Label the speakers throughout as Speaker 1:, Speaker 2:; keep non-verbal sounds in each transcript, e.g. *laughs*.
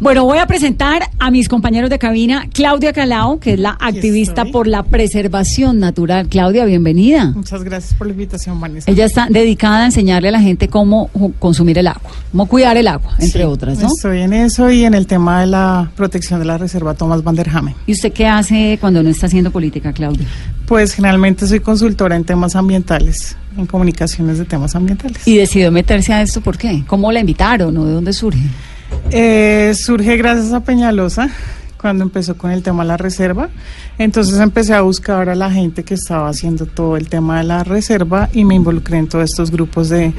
Speaker 1: Bueno, voy a presentar a mis compañeros de cabina, Claudia Calao, que es la activista por la preservación natural. Claudia, bienvenida.
Speaker 2: Muchas gracias por la invitación, Vanessa.
Speaker 1: Ella está dedicada a enseñarle a la gente cómo consumir el agua, cómo cuidar el agua, entre
Speaker 2: Sí,
Speaker 1: otras, ¿no?
Speaker 2: Estoy en eso y en el tema de la protección de la reserva Thomas van der Hamen.
Speaker 1: ¿Y usted qué hace cuando no está haciendo política, Claudia?
Speaker 2: Pues generalmente soy consultora en temas ambientales, en comunicaciones de temas ambientales.
Speaker 1: Y decidió meterse a esto, ¿por qué? ¿Cómo la invitaron o de dónde surge?
Speaker 2: Eh, surge gracias a Peñalosa, cuando empezó con el tema de la reserva. Entonces empecé a buscar a la gente que estaba haciendo todo el tema de la reserva y me involucré en todos estos grupos de,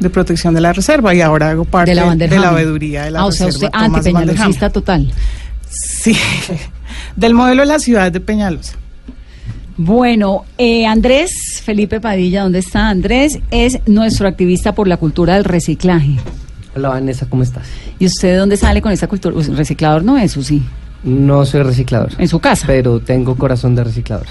Speaker 2: de protección de la reserva y ahora hago parte
Speaker 1: De la
Speaker 2: de la veeduría de la
Speaker 1: Ah, o sea,
Speaker 2: reserva
Speaker 1: usted antipeñalosista total.
Speaker 2: Sí, *laughs* del modelo de la ciudad de Peñalosa.
Speaker 1: Bueno, eh, Andrés Felipe Padilla, ¿dónde está? Andrés es nuestro activista por la cultura del reciclaje.
Speaker 3: Hola Vanessa, ¿cómo estás?
Speaker 1: ¿Y usted de dónde sale con esa cultura? Pues, reciclador no es, ¿o sí?
Speaker 3: No soy reciclador,
Speaker 1: En su casa.
Speaker 3: pero tengo corazón de reciclador.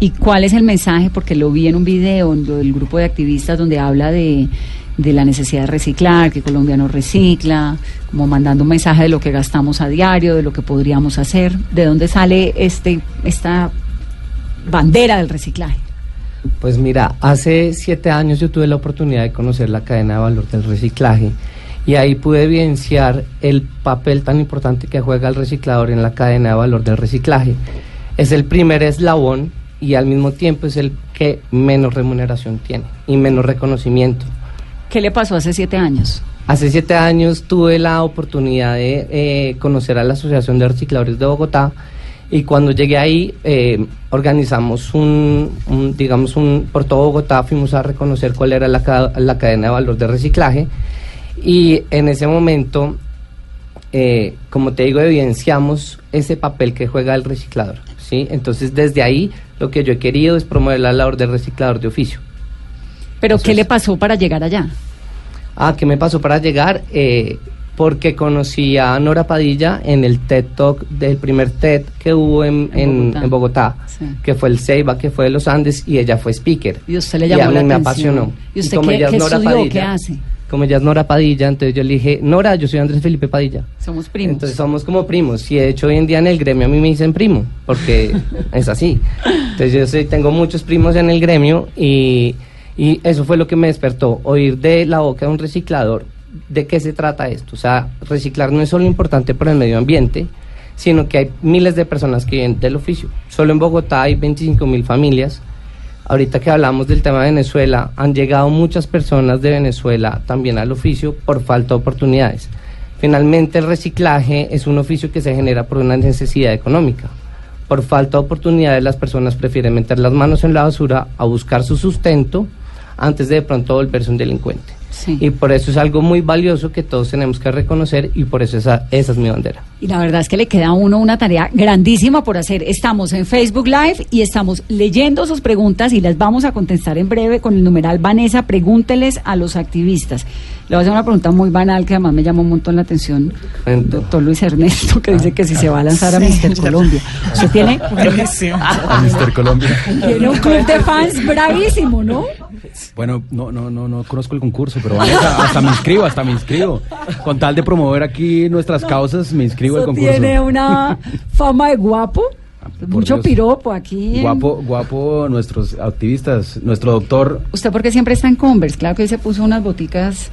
Speaker 1: ¿Y cuál es el mensaje? Porque lo vi en un video del grupo de activistas donde habla de, de la necesidad de reciclar, que Colombia no recicla, como mandando un mensaje de lo que gastamos a diario, de lo que podríamos hacer. ¿De dónde sale este esta bandera del reciclaje?
Speaker 3: Pues mira, hace siete años yo tuve la oportunidad de conocer la cadena de valor del reciclaje y ahí pude evidenciar el papel tan importante que juega el reciclador en la cadena de valor del reciclaje. Es el primer eslabón y al mismo tiempo es el que menos remuneración tiene y menos reconocimiento.
Speaker 1: ¿Qué le pasó hace siete años?
Speaker 3: Hace siete años tuve la oportunidad de eh, conocer a la Asociación de Recicladores de Bogotá y cuando llegué ahí eh, organizamos un, un, digamos, un, por todo Bogotá fuimos a reconocer cuál era la, la cadena de valor de reciclaje y en ese momento, eh, como te digo, evidenciamos ese papel que juega el reciclador. ¿sí? Entonces desde ahí lo que yo he querido es promover la labor del reciclador de oficio.
Speaker 1: ¿Pero qué le pasó para llegar allá?
Speaker 3: Ah, ¿qué me pasó para llegar? Eh, porque conocí a Nora Padilla en el TED Talk del primer TED que hubo en,
Speaker 1: En Bogotá.
Speaker 3: en Bogotá,
Speaker 1: Sí.
Speaker 3: que fue el Ceiba, que fue de los Andes, y ella fue speaker.
Speaker 1: Y usted le
Speaker 3: Y
Speaker 1: llamó
Speaker 3: a mí
Speaker 1: la
Speaker 3: me
Speaker 1: atención.
Speaker 3: apasionó.
Speaker 1: ¿Y usted
Speaker 3: como
Speaker 1: qué-
Speaker 3: ella es
Speaker 1: qué
Speaker 3: Nora
Speaker 1: estudió?
Speaker 3: Padilla,
Speaker 1: ¿Qué hace?
Speaker 3: Como ella es Nora Padilla, entonces yo le dije, Nora, yo soy Andrés Felipe Padilla.
Speaker 1: Somos primos.
Speaker 3: Entonces somos como primos. Y de hecho hoy en día en el gremio a mí me dicen primo, porque *laughs* es así. Entonces yo soy- tengo muchos primos en el gremio y, y eso fue lo que me despertó, oír de la boca de un reciclador de qué se trata esto. O sea, reciclar no es solo importante para el medio ambiente, sino que hay miles de personas que viven del oficio. Solo en Bogotá hay 25 mil familias. Ahorita que hablamos del tema de Venezuela, han llegado muchas personas de Venezuela también al oficio por falta de oportunidades. Finalmente, el reciclaje es un oficio que se genera por una necesidad económica. Por falta de oportunidades, las personas prefieren meter las manos en la basura a buscar su sustento antes de de pronto volverse un delincuente.
Speaker 1: Sí.
Speaker 3: Y por eso es algo muy valioso que todos tenemos que reconocer y por eso esa, esa es mi bandera.
Speaker 1: Y la verdad es que le queda a uno una tarea grandísima por hacer. Estamos en Facebook Live y estamos leyendo sus preguntas y las vamos a contestar en breve con el numeral Vanessa, pregúnteles a los activistas. Le voy a hacer una pregunta muy banal que además me llamó un montón la atención.
Speaker 3: Cuento.
Speaker 1: Doctor Luis Ernesto, que dice que si se va a lanzar a
Speaker 2: Sí,
Speaker 1: Mister. Colombia. ¿Usted tiene, *laughs*
Speaker 4: a Mister Colombia.
Speaker 1: tiene un club de fans bravísimo, no?
Speaker 4: Bueno, no, no, no, no conozco el concurso, pero hasta me inscribo, hasta me inscribo. Con tal de promover aquí nuestras causas, me inscribo al concurso.
Speaker 1: tiene una fama de guapo.
Speaker 4: Ah, por
Speaker 1: Mucho
Speaker 4: Dios.
Speaker 1: piropo aquí. en-
Speaker 4: Guapo, guapo nuestros activistas, nuestro doctor.
Speaker 1: ¿Usted porque siempre está en Converse? Claro que hoy se puso unas boticas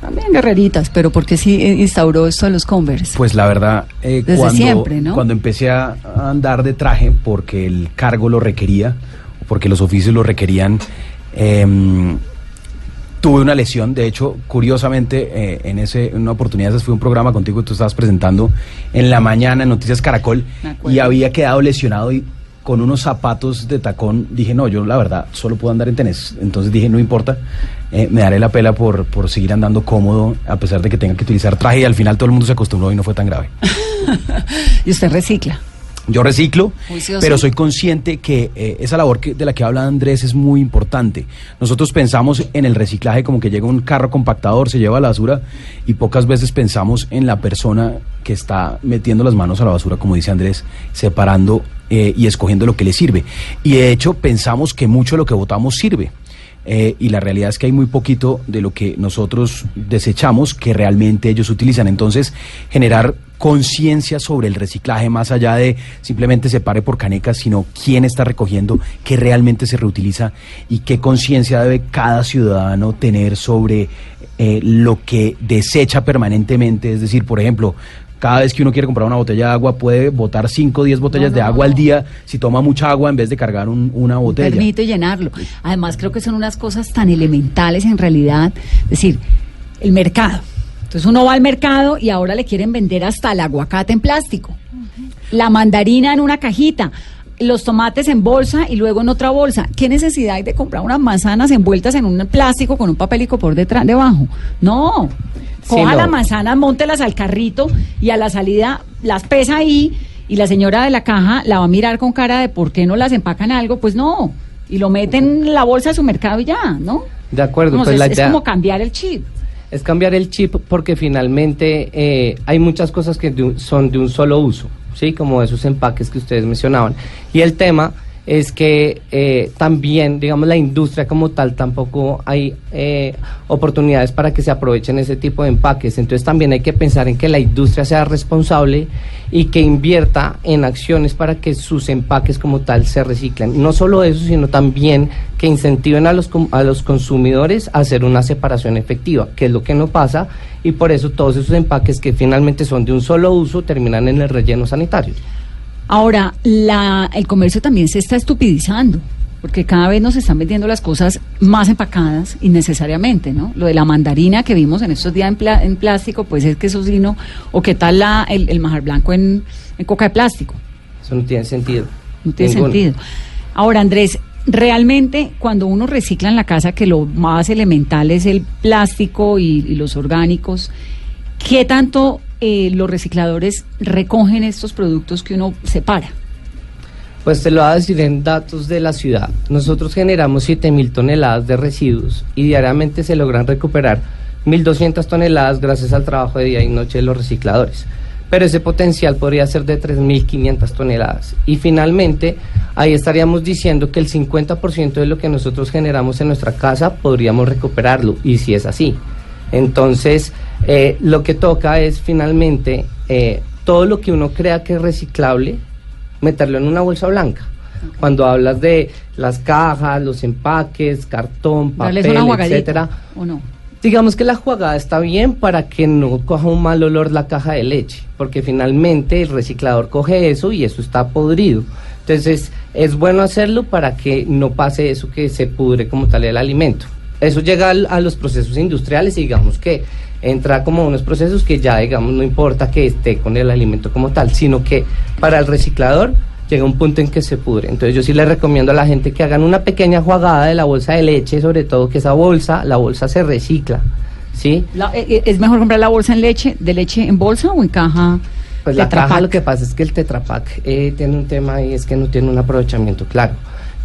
Speaker 1: también guerreritas, pero ¿por qué sí eh, instauró esto de los Converse?
Speaker 4: Pues la verdad, eh,
Speaker 1: Desde
Speaker 4: cuando,
Speaker 1: siempre, ¿no?
Speaker 4: cuando empecé a andar de traje porque el cargo lo requería, o porque los oficios lo requerían, em, tuve una lesión. De hecho, curiosamente, eh, en ese, en una oportunidad, ese fue un programa contigo que tú estabas presentando en la mañana en Noticias Caracol y había quedado lesionado y con unos zapatos de tacón dije, no, yo la verdad solo puedo andar en tenis. Entonces dije, no importa, eh, me daré la pela por, por seguir andando cómodo a pesar de que tenga que utilizar traje y al final todo el mundo se acostumbró y no fue tan grave. *laughs*
Speaker 1: y usted recicla.
Speaker 4: Yo reciclo,
Speaker 1: Juicioso.
Speaker 4: pero soy consciente que eh, esa labor que- de la que habla Andrés es muy importante. Nosotros pensamos en el reciclaje como que llega un carro compactador, se lleva la basura y pocas veces pensamos en la persona que está metiendo las manos a la basura, como dice Andrés, separando eh, y escogiendo lo que le sirve. Y de hecho pensamos que mucho de lo que votamos sirve. Eh, y la realidad es que hay muy poquito de lo que nosotros desechamos que realmente ellos utilizan. Entonces, generar conciencia sobre el reciclaje más allá de simplemente se pare por canecas, sino quién está recogiendo, qué realmente se reutiliza y qué conciencia debe cada ciudadano tener sobre eh, lo que desecha permanentemente. Es decir, por ejemplo, cada vez que uno quiere comprar una botella de agua puede botar 5 o 10 botellas de agua al día si toma mucha agua en vez de cargar una botella.
Speaker 1: Permite llenarlo. Además creo que son unas cosas tan elementales en realidad. Es decir, el mercado. Entonces uno va al mercado y ahora le quieren vender hasta el aguacate en plástico, la mandarina en una cajita los tomates en bolsa y luego en otra bolsa. ¿Qué necesidad hay de comprar unas manzanas envueltas en un plástico con un papelico por detrás, debajo? No. Coja las manzanas, móntelas al carrito y a la salida las pesa ahí y la señora de la caja la va a mirar con cara de por qué no las empacan algo. Pues no. Y lo meten en la bolsa de su mercado y ya, ¿no?
Speaker 3: De acuerdo.
Speaker 1: pues es, es como cambiar el chip
Speaker 3: es cambiar el chip porque finalmente eh, hay muchas cosas que son de un solo uso. ¿sí? Como esos empaques que ustedes mencionaban. Y el tema es que eh, también, digamos, la industria como tal tampoco hay eh, oportunidades para que se aprovechen ese tipo de empaques. Entonces también hay que pensar en que la industria sea responsable y que invierta en acciones para que sus empaques como tal se reciclen. No solo eso, sino también que incentiven a los, a los consumidores a hacer una separación efectiva, que es lo que no pasa, y por eso todos esos empaques que finalmente son de un solo uso terminan en el relleno sanitario.
Speaker 1: Ahora, la, el comercio también se está estupidizando, porque cada vez nos están vendiendo las cosas más empacadas innecesariamente, ¿no? Lo de la mandarina que vimos en estos días en, plástico, pues es que eso sí no, o qué tal la, el, el majar blanco en, coca de plástico.
Speaker 3: Eso no tiene sentido.
Speaker 1: No tiene sentido. Ahora, Andrés, realmente cuando uno recicla en la casa, que lo más elemental es el plástico y, y los orgánicos, ¿qué tanto eh, los recicladores recogen estos productos que uno separa?
Speaker 3: Pues te lo voy a decir en datos de la ciudad. Nosotros generamos 7.000 toneladas de residuos y diariamente se logran recuperar 1.200 toneladas gracias al trabajo de día y noche de los recicladores. Pero ese potencial podría ser de 3.500 toneladas. Y finalmente, ahí estaríamos diciendo que el 50% de lo que nosotros generamos en nuestra casa podríamos recuperarlo. Y si es así. Entonces, eh, lo que toca es finalmente eh, todo lo que uno crea que es reciclable, meterlo en una bolsa blanca. Cuando hablas de las cajas, los empaques, cartón, papel, etcétera,
Speaker 1: ¿o no?
Speaker 3: Digamos que la jugada está bien para que no coja un mal olor la caja de leche, porque finalmente el reciclador coge eso y eso está podrido. Entonces, es bueno hacerlo para que no pase eso que se pudre como tal el alimento. Eso llega a los procesos industriales y digamos que entra como unos procesos que ya, digamos, no importa que esté con el alimento como tal, sino que para el reciclador llega un punto en que se pudre. Entonces yo sí le recomiendo a la gente que hagan una pequeña jugada de la bolsa de leche, sobre todo que esa bolsa, la bolsa se recicla, ¿sí?
Speaker 1: Eh, eh, ¿Es mejor comprar la bolsa en leche, de leche en bolsa o en caja?
Speaker 3: Pues la caja lo que pasa es que el Tetrapack eh, tiene un tema y es que no tiene un aprovechamiento claro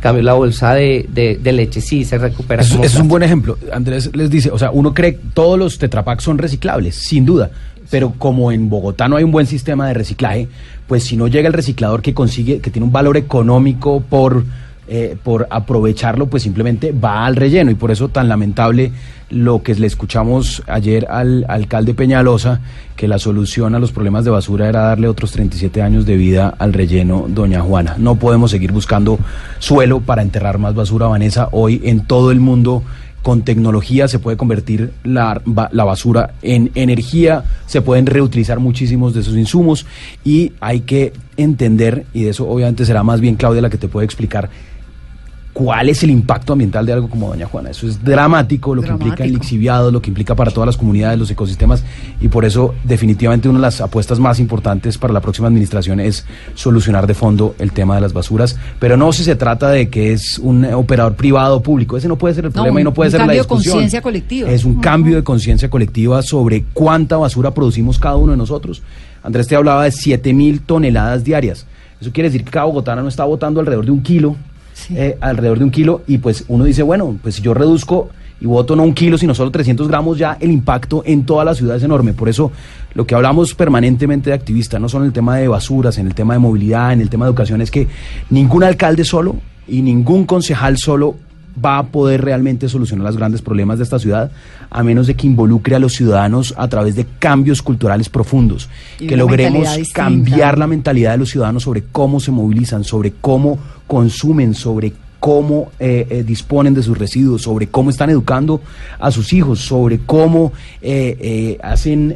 Speaker 3: cambio la bolsa de, de, leche sí se recupera.
Speaker 4: Eso, es un buen ejemplo. Andrés les dice, o sea, uno cree que todos los tetrapack son reciclables, sin duda, pero como en Bogotá no hay un buen sistema de reciclaje, pues si no llega el reciclador que consigue, que tiene un valor económico por eh, por aprovecharlo, pues simplemente va al relleno. Y por eso tan lamentable lo que le escuchamos ayer al alcalde Peñalosa, que la solución a los problemas de basura era darle otros 37 años de vida al relleno Doña Juana. No podemos seguir buscando suelo para enterrar más basura, Vanessa. Hoy en todo el mundo con tecnología se puede convertir la, la, basura en energía, se pueden reutilizar muchísimos de esos insumos y hay que entender, y de eso obviamente será más bien Claudia la que te puede explicar, cuál es el impacto ambiental de algo como Doña Juana. Eso es dramático, lo que implica el lixiviado, lo que implica para todas las comunidades, los ecosistemas, y por eso definitivamente una de las apuestas más importantes para la próxima administración es solucionar de fondo el tema de las basuras, pero no si se trata de que es un operador privado o público, ese no puede ser el problema y no puede ser la discusión.
Speaker 1: cambio de conciencia colectiva.
Speaker 4: Es un cambio de conciencia colectiva sobre cuánta basura producimos cada uno de nosotros. Andrés te hablaba de 7 mil toneladas diarias. Eso quiere decir que cada bogotana no está botando alrededor de un kilo eh, alrededor de un kilo, y pues uno dice, bueno, pues si yo reduzco y voto no un kilo, sino solo 300 gramos, ya el impacto en toda la ciudad es enorme. Por eso lo que hablamos permanentemente de activistas, no solo en el tema de basuras, en el tema de movilidad, en el tema de educación, es que ningún alcalde solo y ningún concejal solo va a poder realmente solucionar los grandes problemas de esta ciudad a menos de que involucre a los ciudadanos a través de cambios culturales profundos,
Speaker 1: Y
Speaker 4: que logremos cambiar la mentalidad de los ciudadanos sobre cómo se movilizan, sobre cómo consumen, sobre cómo eh, eh, disponen de sus residuos, sobre cómo están educando a sus hijos, sobre cómo eh, eh, hacen,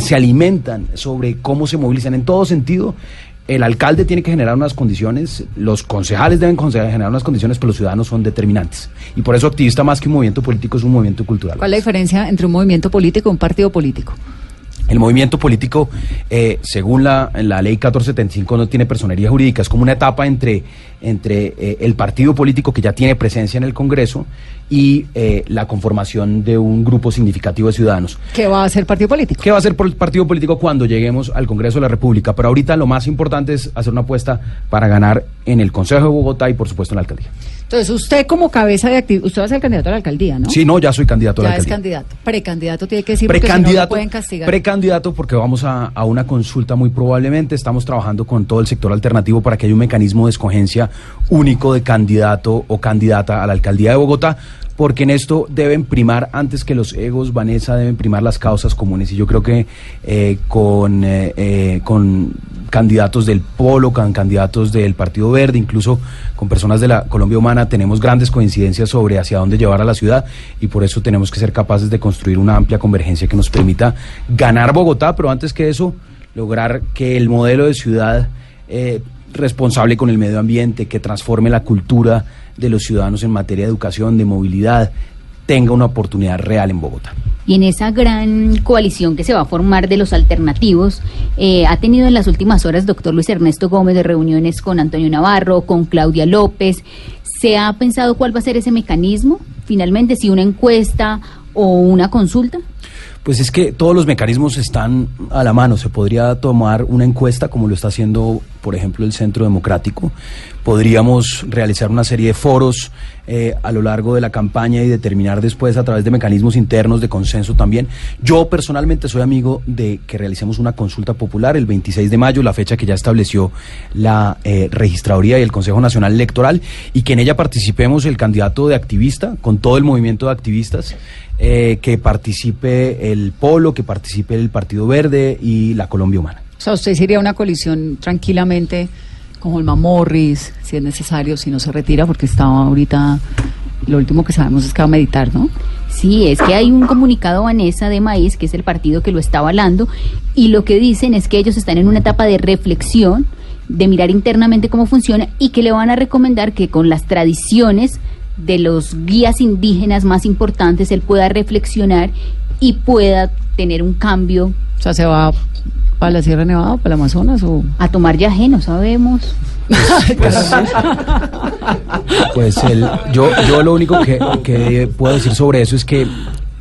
Speaker 4: se alimentan, sobre cómo se movilizan. En todo sentido, el alcalde tiene que generar unas condiciones, los concejales deben generar unas condiciones, pero los ciudadanos son determinantes. Y por eso activista más que un movimiento político es un movimiento cultural.
Speaker 1: ¿Cuál es la diferencia entre un movimiento político y un partido político?
Speaker 4: El movimiento político, eh, según la, la ley 1475, no tiene personería jurídica. Es como una etapa entre, entre eh, el partido político que ya tiene presencia en el Congreso y eh, la conformación de un grupo significativo de ciudadanos.
Speaker 1: ¿Qué va a hacer partido político?
Speaker 4: ¿Qué va a hacer por el partido político cuando lleguemos al Congreso de la República? Pero ahorita lo más importante es hacer una apuesta para ganar en el Consejo de Bogotá y, por supuesto, en la alcaldía.
Speaker 1: Entonces, usted como cabeza de actividad, usted va a ser candidato a la alcaldía, ¿no?
Speaker 4: Sí, no, ya soy candidato a la
Speaker 1: Ya es
Speaker 4: alcaldía.
Speaker 1: candidato. Precandidato tiene que decir porque si no, lo pueden castigar.
Speaker 4: precandidato porque vamos a, a una consulta muy probablemente. Estamos trabajando con todo el sector alternativo para que haya un mecanismo de escogencia único de candidato o candidata a la alcaldía de Bogotá. Porque en esto deben primar, antes que los egos, Vanessa, deben primar las causas comunes. Y yo creo que eh, con, eh, eh, con candidatos del Polo, con candidatos del Partido Verde, incluso con personas de la Colombia Humana, tenemos grandes coincidencias sobre hacia dónde llevar a la ciudad y por eso tenemos que ser capaces de construir una amplia convergencia que nos permita ganar Bogotá, pero antes que eso, lograr que el modelo de ciudad responsable con el medio ambiente, que transforme la cultura de los ciudadanos en materia de educación, de movilidad, tenga una oportunidad real en Bogotá.
Speaker 5: Y en esa gran coalición que se va a formar de los alternativos, eh, ha tenido en las últimas horas doctor Luis Ernesto Gómez de reuniones con Antonio Navarro, con Claudia López. ¿Se ha pensado cuál va a ser ese mecanismo? Finalmente, si una encuesta o una consulta.
Speaker 4: Pues es que todos los mecanismos están a la mano. Se podría tomar una encuesta, como lo está haciendo, por ejemplo, el Centro Democrático. Podríamos realizar una serie de foros eh, a lo largo de la campaña y determinar después a través de mecanismos internos de consenso también. Yo personalmente soy amigo de que realicemos una consulta popular el 26 de mayo, la fecha que ya estableció la eh, Registraduría y el Consejo Nacional Electoral, y que en ella participemos el candidato de activista, con todo el movimiento de activistas eh, que participe el Polo, que participe el Partido Verde y la Colombia Humana.
Speaker 1: O sea, usted sería una coalición tranquilamente con Holman Morris, si es necesario, si no se retira, porque estaba ahorita, lo último que sabemos es que va a meditar, ¿no?
Speaker 5: Sí, es que hay un comunicado, Vanessa, de Maíz, que es el partido que lo está avalando, y lo que dicen es que ellos están en una etapa de reflexión, de mirar internamente cómo funciona, y que le van a recomendar que con las tradiciones de los guías indígenas más importantes él pueda reflexionar y pueda tener un cambio
Speaker 1: O sea, se va para la Sierra Nevada, para el Amazonas o...
Speaker 5: a tomar yaje, no sabemos.
Speaker 4: Pues *laughs* el, yo, yo lo único que, que puedo decir sobre eso es que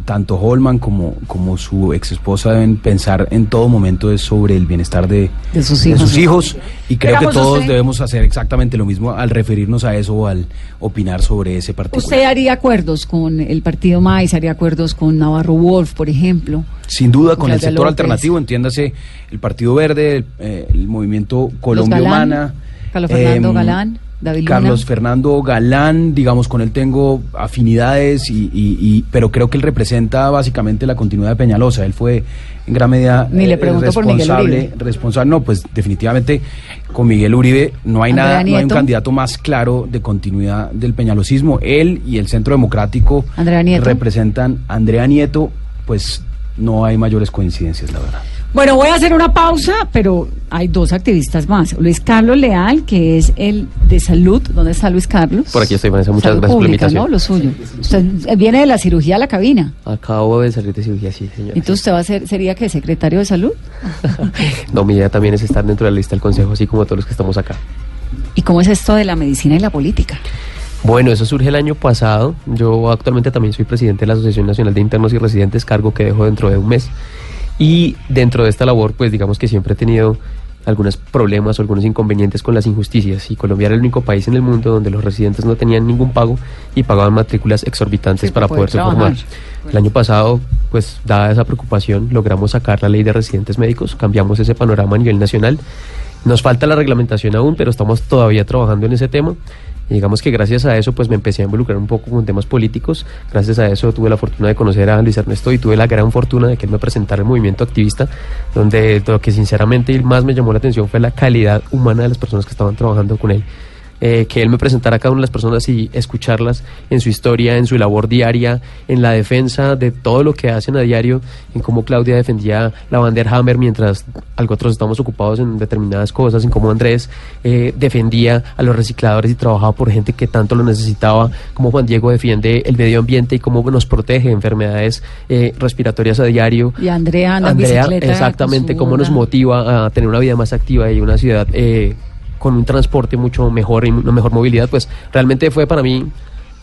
Speaker 4: tanto Holman como, como su ex esposa deben pensar en todo momento es sobre el bienestar de,
Speaker 1: De sus hijos.
Speaker 4: hijos, y creo que todos
Speaker 1: usted-
Speaker 4: debemos hacer exactamente lo mismo al referirnos a eso o al opinar sobre ese partido.
Speaker 1: ¿Usted haría acuerdos con el partido MAIS, haría acuerdos con Navarro Wolf, por ejemplo?
Speaker 4: Sin duda, con el sector
Speaker 1: López.
Speaker 4: alternativo, entiéndase el Partido Verde, el, eh, el movimiento Colombia
Speaker 1: Galán,
Speaker 4: Humana.
Speaker 1: Carlos Fernando
Speaker 4: em,
Speaker 1: Galán, David.
Speaker 4: Carlos Fernando Galán, digamos, con él tengo afinidades, y, y- y- pero creo que él representa básicamente la continuidad de Peñalosa. Él fue en gran medida
Speaker 1: Ni le
Speaker 4: eh,
Speaker 1: pregunto
Speaker 4: responsable, responsable. No, pues definitivamente con Miguel Uribe no hay
Speaker 1: Andrea
Speaker 4: nada, no hay un candidato más claro de continuidad del peñalosismo. Él y el Centro Democrático
Speaker 1: Andrea Nieto.
Speaker 4: representan Andrea Nieto, pues no hay mayores coincidencias, la verdad.
Speaker 1: Bueno, voy a hacer una pausa, pero hay dos activistas más. Luis Carlos Leal, que es el de salud. ¿Dónde está Luis Carlos?
Speaker 6: Por aquí estoy, Vanessa. Muchas
Speaker 1: Salud
Speaker 6: gracias por la
Speaker 1: pública,
Speaker 6: invitación.
Speaker 1: ¿no? Lo suyo. Usted viene de la cirugía a la cabina.
Speaker 6: Acabo de salir de cirugía, sí, señora.
Speaker 1: Entonces, ¿usted va a ser, sería que secretario de salud? *laughs*
Speaker 6: No, mi idea también es estar dentro de la lista del consejo, así como todos los que estamos acá.
Speaker 1: ¿Y cómo es esto de la medicina y la política?
Speaker 6: Bueno, eso surge el año pasado. Yo actualmente también soy presidente de la Asociación Nacional de Internos y Residentes, cargo que dejo dentro de un mes. Y dentro de esta labor, pues digamos que siempre he tenido algunos problemas o algunos inconvenientes con las injusticias. Y Colombia era el único país en el mundo donde los residentes no tenían ningún pago y pagaban matrículas exorbitantes
Speaker 1: Sí,
Speaker 6: para
Speaker 1: para poder
Speaker 6: poderse formar. El año pasado, pues dada esa preocupación, logramos sacar la ley de residentes médicos, cambiamos ese panorama a nivel nacional. Nos falta la reglamentación aún, pero estamos todavía trabajando en ese tema. Y digamos que gracias a eso pues me empecé a involucrar un poco con temas políticos. Gracias a eso tuve la fortuna de conocer a Luis Ernesto y tuve la gran fortuna de que él me presentara el movimiento activista, donde lo que sinceramente más me llamó la atención fue la calidad humana de las personas que estaban trabajando con él eh, que él me presentara a cada una de las personas y escucharlas en su historia, en su labor diaria, en la defensa de todo lo que hacen a diario, en cómo Claudia defendía la bandera Hammer mientras otros estamos ocupados en determinadas cosas, en cómo Andrés eh, defendía a los recicladores y trabajaba por gente que tanto lo necesitaba, cómo Juan Diego defiende el medio ambiente y cómo nos protege de enfermedades eh, respiratorias a diario.
Speaker 1: Y Andrea
Speaker 6: Andrea,
Speaker 1: bicicleta
Speaker 6: exactamente, cómo nos motiva a tener una vida más activa y una ciudad con un transporte mucho mejor y una mejor movilidad, pues realmente fue para mí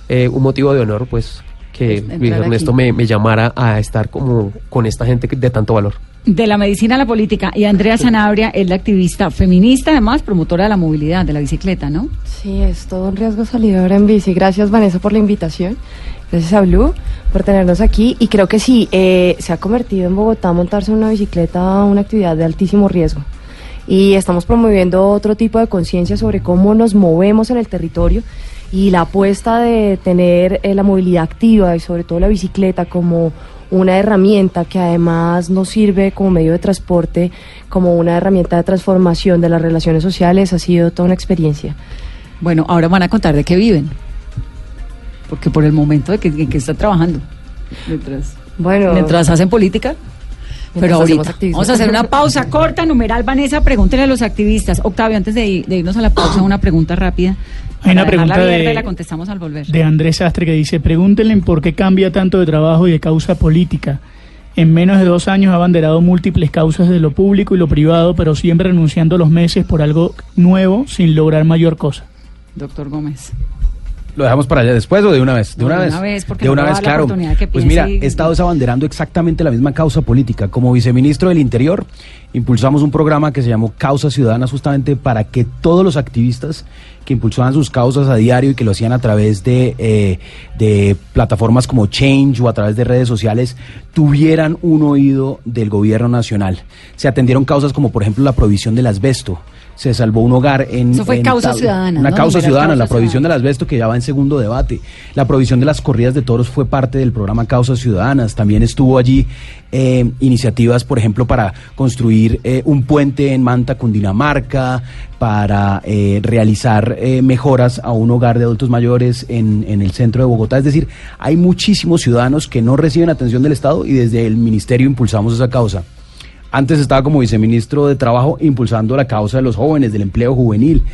Speaker 6: eh, un motivo de honor, pues que
Speaker 1: Entrar
Speaker 6: Luis Ernesto me, me llamara a estar como con esta gente que- de tanto valor.
Speaker 1: De la medicina a la política. Y Andrea Sanabria es la activista feminista, además promotora de la movilidad, de la bicicleta, ¿no?
Speaker 7: Sí, es todo un riesgo salir ahora en bici. Gracias Vanessa por la invitación. Gracias a Blue por tenernos aquí. Y creo que sí, eh, se ha convertido en Bogotá montarse en una bicicleta una actividad de altísimo riesgo. Y estamos promoviendo otro tipo de conciencia sobre cómo nos movemos en el territorio y la apuesta de tener eh, la movilidad activa y sobre todo la bicicleta como una herramienta que además nos sirve como medio de transporte, como una herramienta de transformación de las relaciones sociales, ha sido toda una experiencia.
Speaker 1: Bueno, ahora van a contar de qué viven. Porque por el momento de que, en que está trabajando. Mientras,
Speaker 7: Bueno,
Speaker 1: mientras hacen política. Pero
Speaker 7: hacemos
Speaker 1: ahorita
Speaker 7: activismo.
Speaker 1: vamos a hacer una pausa corta, numeral Vanessa, pregúntele a los activistas. Octavio, antes de, ir- de irnos a la pausa, una pregunta rápida.
Speaker 8: Hay una pregunta de-
Speaker 1: y la contestamos al volver.
Speaker 8: de Andrés Sastre que dice, pregúntenle por qué cambia tanto de trabajo y de causa política. En menos de dos años ha abanderado múltiples causas de lo público y lo privado, pero siempre renunciando a los meses por algo nuevo sin lograr mayor cosa.
Speaker 1: Doctor Gómez.
Speaker 4: ¿Lo dejamos para allá después o de una vez? De
Speaker 1: No,
Speaker 4: una
Speaker 1: de
Speaker 4: vez.
Speaker 1: una vez, porque
Speaker 4: de una
Speaker 1: a
Speaker 4: vez, claro.
Speaker 1: que
Speaker 4: Pues mira,
Speaker 1: y-
Speaker 4: he estado abanderando exactamente la misma causa política. Como viceministro del Interior, impulsamos un programa que se llamó Causas Ciudadanas justamente para que todos los activistas que impulsaban sus causas a diario y que lo hacían a través de, eh, de plataformas como Change o a través de redes sociales tuvieran un oído del gobierno nacional. Se atendieron causas como por ejemplo la prohibición del asbesto. Se salvó un hogar en...
Speaker 1: Eso fue
Speaker 4: en
Speaker 1: causa
Speaker 4: Tabla.
Speaker 1: ciudadana,
Speaker 4: Una
Speaker 1: ¿no?
Speaker 4: causa ciudadana, la prohibición
Speaker 1: ciudadana.
Speaker 4: del asbesto que ya va en segundo debate. La provisión de las corridas de toros fue parte del programa Causas Ciudadanas. También estuvo allí eh, iniciativas, por ejemplo, para construir eh, un puente en Manta, Cundinamarca, para eh, realizar eh, mejoras a un hogar de adultos mayores en, en el centro de Bogotá. Es decir, hay muchísimos ciudadanos que no reciben atención del Estado y desde el Ministerio impulsamos esa causa. Antes estaba como viceministro de Trabajo impulsando la causa de los jóvenes, del empleo juvenil.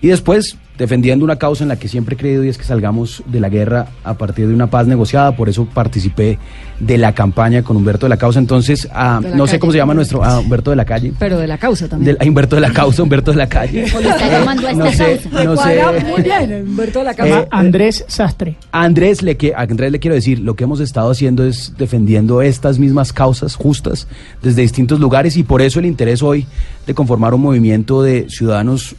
Speaker 4: Y después defendiendo una causa en la que siempre he creído y es que salgamos de la guerra a partir de una paz negociada. Por eso participé de la campaña con Humberto de la Causa. Entonces, ah,
Speaker 1: De la
Speaker 4: no sé cómo se llama nuestro, ah, Humberto de la Calle.
Speaker 1: Pero de la causa también.
Speaker 4: Ah, Humberto de la Causa, Humberto de la Calle. *laughs*
Speaker 5: O está llamando a
Speaker 4: no sé,
Speaker 5: causa.
Speaker 4: no sé.
Speaker 1: Muy bien, Humberto de la
Speaker 4: Eh,
Speaker 1: causa.
Speaker 8: Andrés Sastre.
Speaker 4: Andrés le, que, a Andrés le quiero decir, lo que hemos estado haciendo es defendiendo estas mismas causas justas desde distintos lugares y por eso el interés hoy de conformar un movimiento de ciudadanos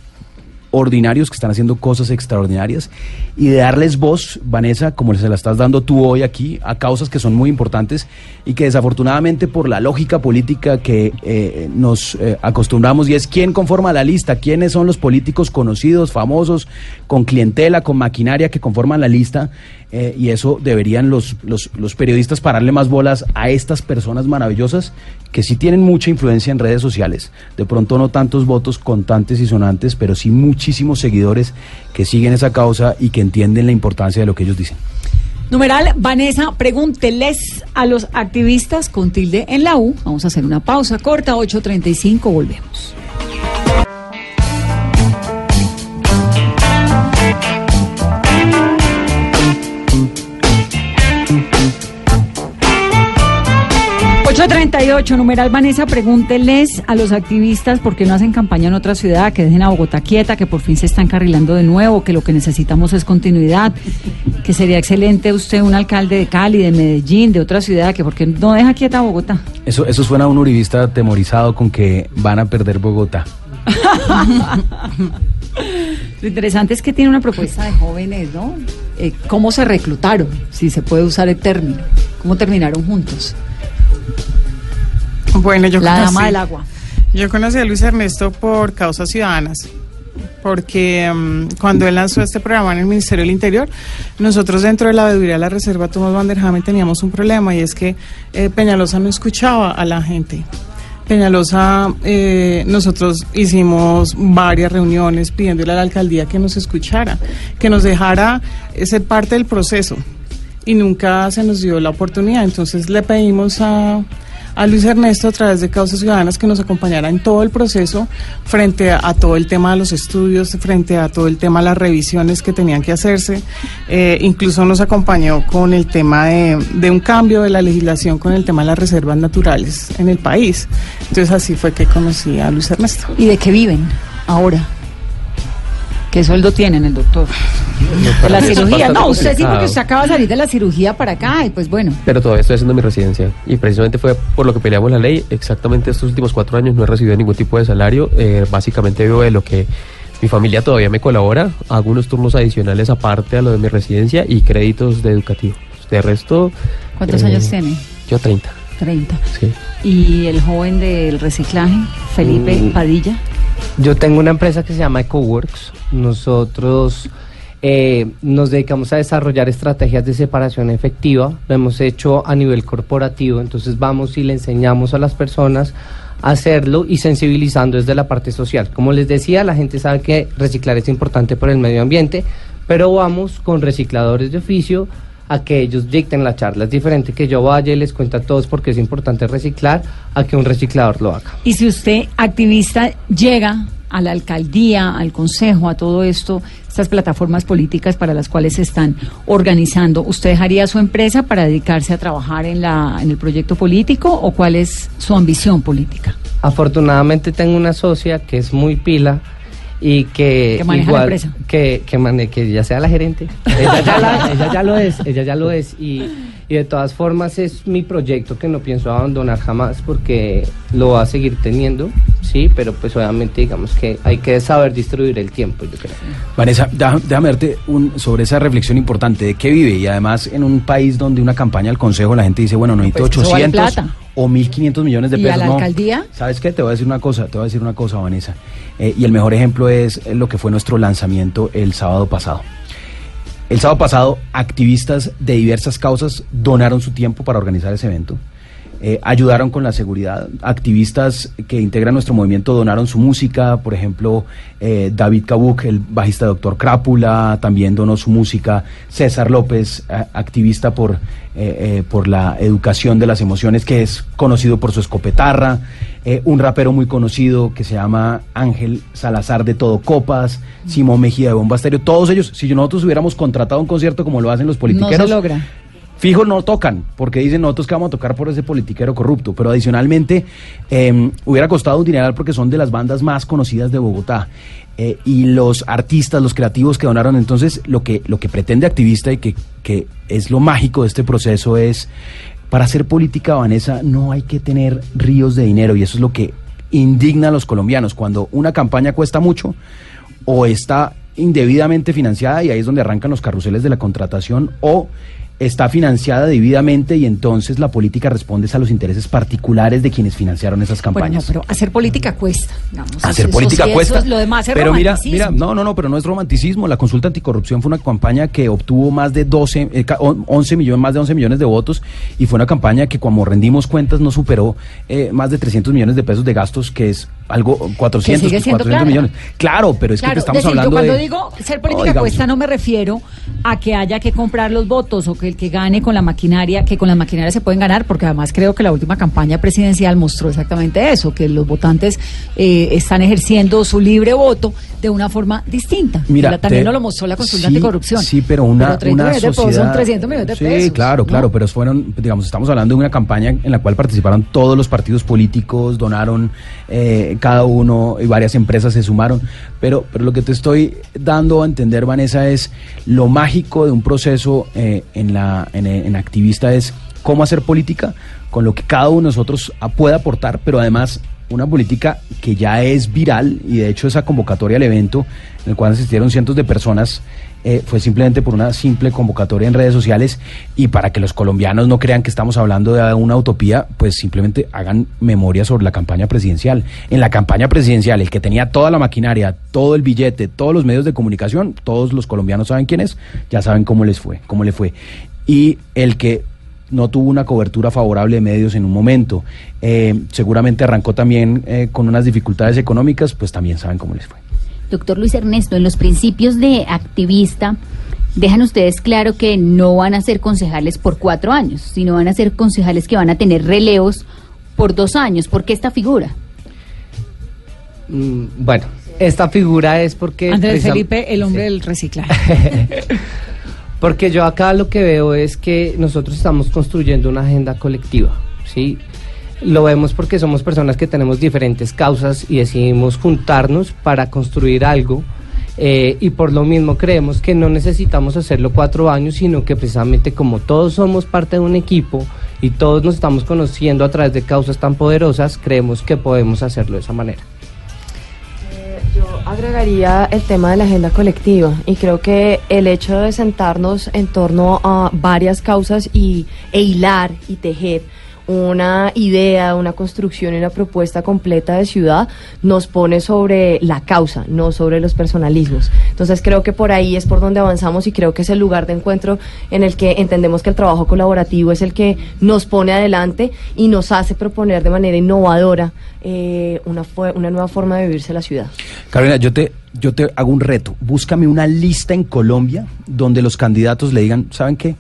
Speaker 4: ordinarios que están haciendo cosas extraordinarias y de darles voz, Vanessa, como se la estás dando tú hoy aquí, a causas que son muy importantes y que desafortunadamente por la lógica política que eh, nos eh, acostumbramos y es quién conforma la lista, quiénes son los políticos conocidos, famosos, con clientela, con maquinaria que conforman la lista eh, y eso deberían los, los, periodistas pararle más bolas a estas personas maravillosas que sí tienen mucha influencia en redes sociales. De pronto no tantos votos contantes y sonantes, pero sí muchísimos seguidores que siguen esa causa y que entienden la importancia de lo que ellos dicen.
Speaker 1: Numeral, Vanessa, pregúnteles a los activistas con tilde en la U. Vamos a hacer una pausa corta, 8.35, volvemos. ...8.38, numeral Vanessa, pregúnteles a los activistas por qué no hacen campaña en otra ciudad, que dejen a Bogotá quieta, que por fin se están carrilando de nuevo, que lo que necesitamos es continuidad, que sería excelente usted un alcalde de Cali, de Medellín, de otra ciudad, que por qué no deja quieta a Bogotá.
Speaker 4: Eso, eso suena a un uribista atemorizado con que van a perder Bogotá.
Speaker 1: Lo interesante es que tiene una propuesta de jóvenes, ¿no? Eh, ¿Cómo se reclutaron? Si se puede usar el término. ¿Cómo terminaron juntos?
Speaker 2: Bueno, yo
Speaker 1: La
Speaker 2: conocí,
Speaker 1: dama del agua.
Speaker 2: Yo conocí a Luis Ernesto por causas ciudadanas. porque mm, cuando él lanzó este programa en el Ministerio del Interior, nosotros dentro de la veeduría de la Reserva Tomás Vanderhamen teníamos un problema y es que eh, Peñalosa no escuchaba a la gente. Peñalosa, eh, nosotros hicimos varias reuniones pidiéndole a la alcaldía que nos escuchara, que nos dejara eh, ser parte del proceso y nunca se nos dio la oportunidad. Entonces le pedimos a, a Luis Ernesto a través de Causas Ciudadanas que nos acompañara en todo el proceso frente a, todo el tema de los estudios, frente a todo el tema de las revisiones que tenían que hacerse. Eh, incluso nos acompañó con el tema de, de un cambio de la legislación con el tema de las reservas naturales en el país. Entonces así fue que conocí a Luis Ernesto.
Speaker 1: ¿Y de qué viven ahora? ¿Qué sueldo tienen el doctor? De la cirugía. No, usted sí, porque usted acaba de salir de la cirugía para acá y pues bueno.
Speaker 6: Pero todavía estoy haciendo mi residencia. Y precisamente fue por lo que peleamos la ley. Exactamente estos últimos cuatro años no he recibido ningún tipo de salario. Eh, básicamente vivo de lo que mi familia todavía me colabora. Hago unos turnos adicionales aparte a lo de mi residencia y créditos de educativo. De resto...
Speaker 1: ¿Cuántos
Speaker 6: eh,
Speaker 1: años tiene?
Speaker 6: Yo 30.
Speaker 1: 30.
Speaker 6: Sí.
Speaker 1: ¿Y el joven del reciclaje, Felipe
Speaker 3: Mm.
Speaker 1: Padilla?
Speaker 3: Yo tengo una empresa que se llama EcoWorks. Nosotros eh, nos dedicamos a desarrollar estrategias de separación efectiva. Lo hemos hecho a nivel corporativo. Entonces vamos y le enseñamos a las personas a hacerlo y sensibilizando desde la parte social. Como les decía, la gente sabe que reciclar es importante para el medio ambiente, pero vamos con recicladores de oficio a que ellos dicten la charla. Es diferente que yo vaya y les cuente a todos porque es importante reciclar a que un reciclador lo haga.
Speaker 1: Y si usted, activista, llega a la alcaldía, al consejo, a todo esto, estas plataformas políticas para las cuales se están organizando, ¿usted dejaría su empresa para dedicarse a trabajar en, la, en el proyecto político o cuál es su ambición política?
Speaker 3: Afortunadamente tengo una socia que es muy pila y que
Speaker 1: Que maneja la
Speaker 3: igual
Speaker 1: empresa.
Speaker 3: que que, mane- que ya sea la gerente. Ella ya, la- *laughs* ella ya lo es, ella ya lo es y, y de todas formas es mi proyecto que no pienso abandonar jamás porque lo va a seguir teniendo, sí, pero pues obviamente digamos que hay que saber distribuir el tiempo, yo creo.
Speaker 4: Vanessa, déjame darte un, sobre esa reflexión importante de qué vive y además en un país donde una campaña al Consejo la gente dice, bueno, no necesito
Speaker 1: Pues eso vale
Speaker 4: 800
Speaker 1: plata.
Speaker 4: O 1.500 millones de
Speaker 1: ¿Y
Speaker 4: pesos.
Speaker 1: a la
Speaker 4: no.
Speaker 1: alcaldía?
Speaker 4: ¿Sabes qué? Te voy a decir una cosa, te voy a decir una cosa, Vanessa. Eh, y el mejor ejemplo es lo que fue nuestro lanzamiento el sábado pasado. El sábado pasado, activistas de diversas causas donaron su tiempo para organizar ese evento. Eh, ayudaron con la seguridad. Activistas que integran nuestro movimiento donaron su música. Por ejemplo, eh, David Kabuk, el bajista Doctor Crápula, también donó su música. César López, a- activista por, eh, eh, por la educación de las emociones, que es conocido por su escopetarra. Eh, un rapero muy conocido que se llama Ángel Salazar de Todo Copas. Simón Mejía de Bomba Estéreo. Todos ellos, si nosotros hubiéramos contratado un concierto como lo hacen los
Speaker 1: No
Speaker 4: politiqueros,
Speaker 1: se logra.
Speaker 4: Fijo no tocan, porque dicen nosotros que vamos a tocar por ese politiquero corrupto, pero adicionalmente eh, hubiera costado un dineral porque son de las bandas más conocidas de Bogotá. Eh, y los artistas, los creativos que donaron, entonces lo que, lo que pretende activista y que, que es lo mágico de este proceso es, para hacer política, Vanessa, no hay que tener ríos de dinero y eso es lo que indigna a los colombianos. Cuando una campaña cuesta mucho o está indebidamente financiada y ahí es donde arrancan los carruseles de la contratación o está financiada debidamente y entonces la política responde a los intereses particulares de quienes financiaron esas
Speaker 1: Bueno, no,
Speaker 4: campañas.
Speaker 1: pero hacer política cuesta. digamos.
Speaker 4: Hacer
Speaker 1: Eso
Speaker 4: política
Speaker 1: eso
Speaker 4: cuesta.
Speaker 1: es- lo demás es
Speaker 4: pero mira, mira, no, no, no, pero no es romanticismo. La consulta anticorrupción fue una campaña que obtuvo más de 12, eh, ca- on- 11 millones, más de 11 millones de votos y fue una campaña que como rendimos cuentas no superó eh, más de 300 millones de pesos de gastos, que es algo 400,
Speaker 1: sigue siendo
Speaker 4: 400
Speaker 1: clara.
Speaker 4: millones. Claro, pero es que
Speaker 1: Claro,
Speaker 4: te estamos
Speaker 1: decir,
Speaker 4: hablando
Speaker 1: yo cuando
Speaker 4: de
Speaker 1: digo ser
Speaker 4: No,
Speaker 1: política
Speaker 4: digamos,
Speaker 1: cuesta no me refiero a que haya que comprar los votos o que el que gane con la maquinaria, que con la maquinaria se pueden ganar, porque además creo que la última campaña presidencial mostró exactamente eso, que los votantes eh, están ejerciendo su libre voto de una forma distinta.
Speaker 4: Mira,
Speaker 1: también
Speaker 4: te-
Speaker 1: lo mostró la consulta
Speaker 4: sí,
Speaker 1: anticorrupción.
Speaker 4: Sí, pero una,
Speaker 1: 30
Speaker 4: una
Speaker 1: millones de pesos
Speaker 4: sociedad...
Speaker 1: son 300 millones de
Speaker 4: sí,
Speaker 1: pesos.
Speaker 4: claro,
Speaker 1: ¿no?
Speaker 4: claro, pero fueron, digamos, estamos hablando de una campaña en la cual participaron todos los partidos políticos, donaron eh, cada uno y varias empresas se sumaron, pero, pero lo que te estoy dando a entender, Vanessa, es lo mágico de un proceso eh, en, la, en, activista es cómo hacer política con lo que cada uno de nosotros puede aportar, pero además una política que ya es viral y de hecho esa convocatoria al evento en el cual asistieron cientos de personas eh, fue simplemente por una simple convocatoria en redes sociales y para que los colombianos no crean que estamos hablando de una utopía, pues simplemente hagan memoria sobre la campaña presidencial. En la campaña presidencial, el que tenía toda la maquinaria, todo el billete, todos los medios de comunicación, todos los colombianos saben quién es, ya saben cómo les fue, cómo le fue. Y el que no tuvo una cobertura favorable de medios en un momento. Eh, seguramente arrancó también eh, con unas dificultades económicas, pues también saben cómo les fue.
Speaker 5: Doctor Luis Ernesto, en los principios de activista, dejan ustedes claro que no van a ser concejales por cuatro años, sino van a ser concejales que van a tener relevos por dos años. ¿Por qué esta figura?
Speaker 3: Mm, bueno, esta figura es porque...
Speaker 1: Andrés
Speaker 3: precisam-
Speaker 1: Felipe, el hombre
Speaker 3: Sí.
Speaker 1: del reciclaje. *laughs*
Speaker 3: Porque yo acá lo que veo es que nosotros estamos construyendo una agenda colectiva, ¿sí? Lo vemos porque somos personas que tenemos diferentes causas y decidimos juntarnos para construir algo eh, y por lo mismo creemos que no necesitamos hacerlo cuatro años, sino que precisamente como todos somos parte de un equipo y todos nos estamos conociendo a través de causas tan poderosas, creemos que podemos hacerlo de esa manera.
Speaker 7: Yo agregaría el tema de la agenda colectiva y creo que el hecho de sentarnos en torno a varias causas y, e hilar y tejer una idea, una construcción y una propuesta completa de ciudad nos pone sobre la causa, no sobre los personalismos. Entonces creo que por ahí es por donde avanzamos y creo que es el lugar de encuentro en el que entendemos que el trabajo colaborativo es el que nos pone adelante y nos hace proponer de manera innovadora eh, una, una nueva forma de vivirse la ciudad.
Speaker 4: Carolina, yo te, yo te hago un reto. Búscame una lista en Colombia donde los candidatos le digan, ¿saben qué?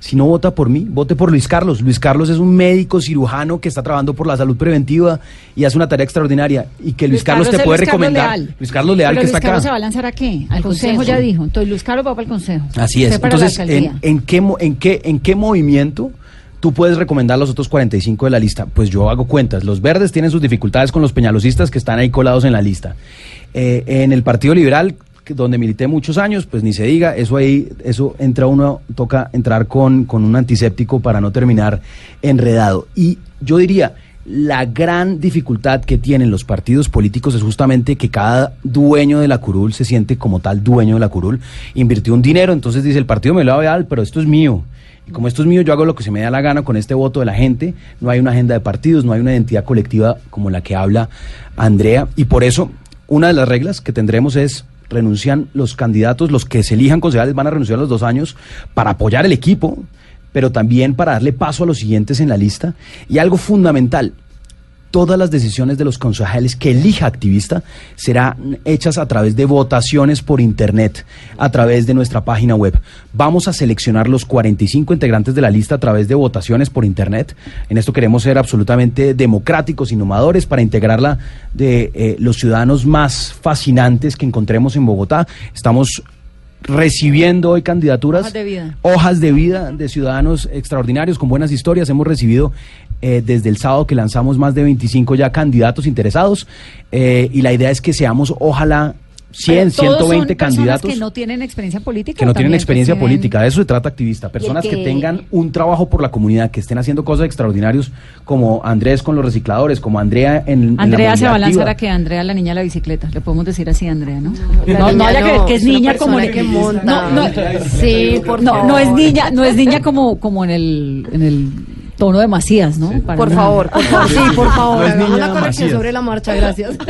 Speaker 4: Si no vota por mí, vote por Luis Carlos. Luis Carlos es un médico cirujano que está trabajando por la salud preventiva y hace una tarea extraordinaria y que Luis, Carlos, te puede
Speaker 1: Luis Carlos
Speaker 4: recomendar.
Speaker 1: Leal.
Speaker 4: Luis Carlos Leal
Speaker 1: Pero
Speaker 4: que
Speaker 1: Luis
Speaker 4: está
Speaker 1: Carlos se
Speaker 4: acá.
Speaker 1: va a lanzar a qué? Al consejo,
Speaker 5: consejo.
Speaker 1: ya dijo. Entonces Luis Carlos va para el consejo.
Speaker 4: Así es. Entonces, ¿en, qué, en, qué, ¿en qué movimiento tú puedes recomendar los otros 45 de la lista? Pues yo hago cuentas. Los verdes tienen sus dificultades con los peñalosistas que están ahí colados en la lista. Eh, en el Partido Liberal, donde milité muchos años, pues ni se diga, eso ahí, eso entra uno, toca entrar con, con un antiséptico para no terminar enredado. Y yo diría, la gran dificultad que tienen los partidos políticos es justamente que cada dueño de la curul se siente como tal dueño de la curul. Invirtió un dinero, entonces dice, el partido me lo va a dar, pero esto es mío. Y como esto es mío, yo hago lo que se me da la gana con este voto de la gente. No hay una agenda de partidos, no hay una identidad colectiva como la que habla Andrea. Y por eso, una de las reglas que tendremos es renuncian los candidatos, los que se elijan concejales van a renunciar a los dos años para apoyar el equipo, pero también para darle paso a los siguientes en la lista. Y algo fundamental, todas las decisiones de los concejales que elija activista serán hechas a través de votaciones por internet, a través de nuestra página web. Vamos a seleccionar los 45 integrantes de la lista a través de votaciones por internet. En esto queremos ser absolutamente democráticos, innovadores, para integrarla de eh, los ciudadanos más fascinantes que encontremos en Bogotá. Estamos recibiendo hoy candidaturas
Speaker 1: Hojas de vida.
Speaker 4: hojas de vida de ciudadanos extraordinarios con buenas historias. Hemos recibido eh, desde el sábado que lanzamos más de 25 ya candidatos interesados eh, y la idea es que seamos ojalá 100,
Speaker 1: Pero todos
Speaker 4: 120
Speaker 1: son
Speaker 4: candidatos
Speaker 1: que no tienen experiencia política.
Speaker 4: que no
Speaker 1: ¿o
Speaker 4: tienen experiencia
Speaker 1: reciben-
Speaker 4: política. De eso se trata activista. Personas que...
Speaker 5: que-
Speaker 4: tengan un trabajo por la comunidad, que estén haciendo cosas extraordinarias como Andrés con los recicladores, como Andrea en, en la
Speaker 1: Andrea se va a lanzar a que Andrea la niña de la bicicleta. Le podemos decir así, Andrea, ¿no? No, no vaya a creer que es niña como
Speaker 7: que monta.
Speaker 1: No, no,
Speaker 7: sí, por
Speaker 1: no, no es
Speaker 7: favor.
Speaker 1: niña, no es niña como, como en el, en el tono de Macías, ¿no? Para
Speaker 7: Por
Speaker 1: nada.
Speaker 7: favor, por favor, *laughs* sí, por favor.
Speaker 4: No
Speaker 7: hagamos la corrección sobre la marcha, gracias. *laughs*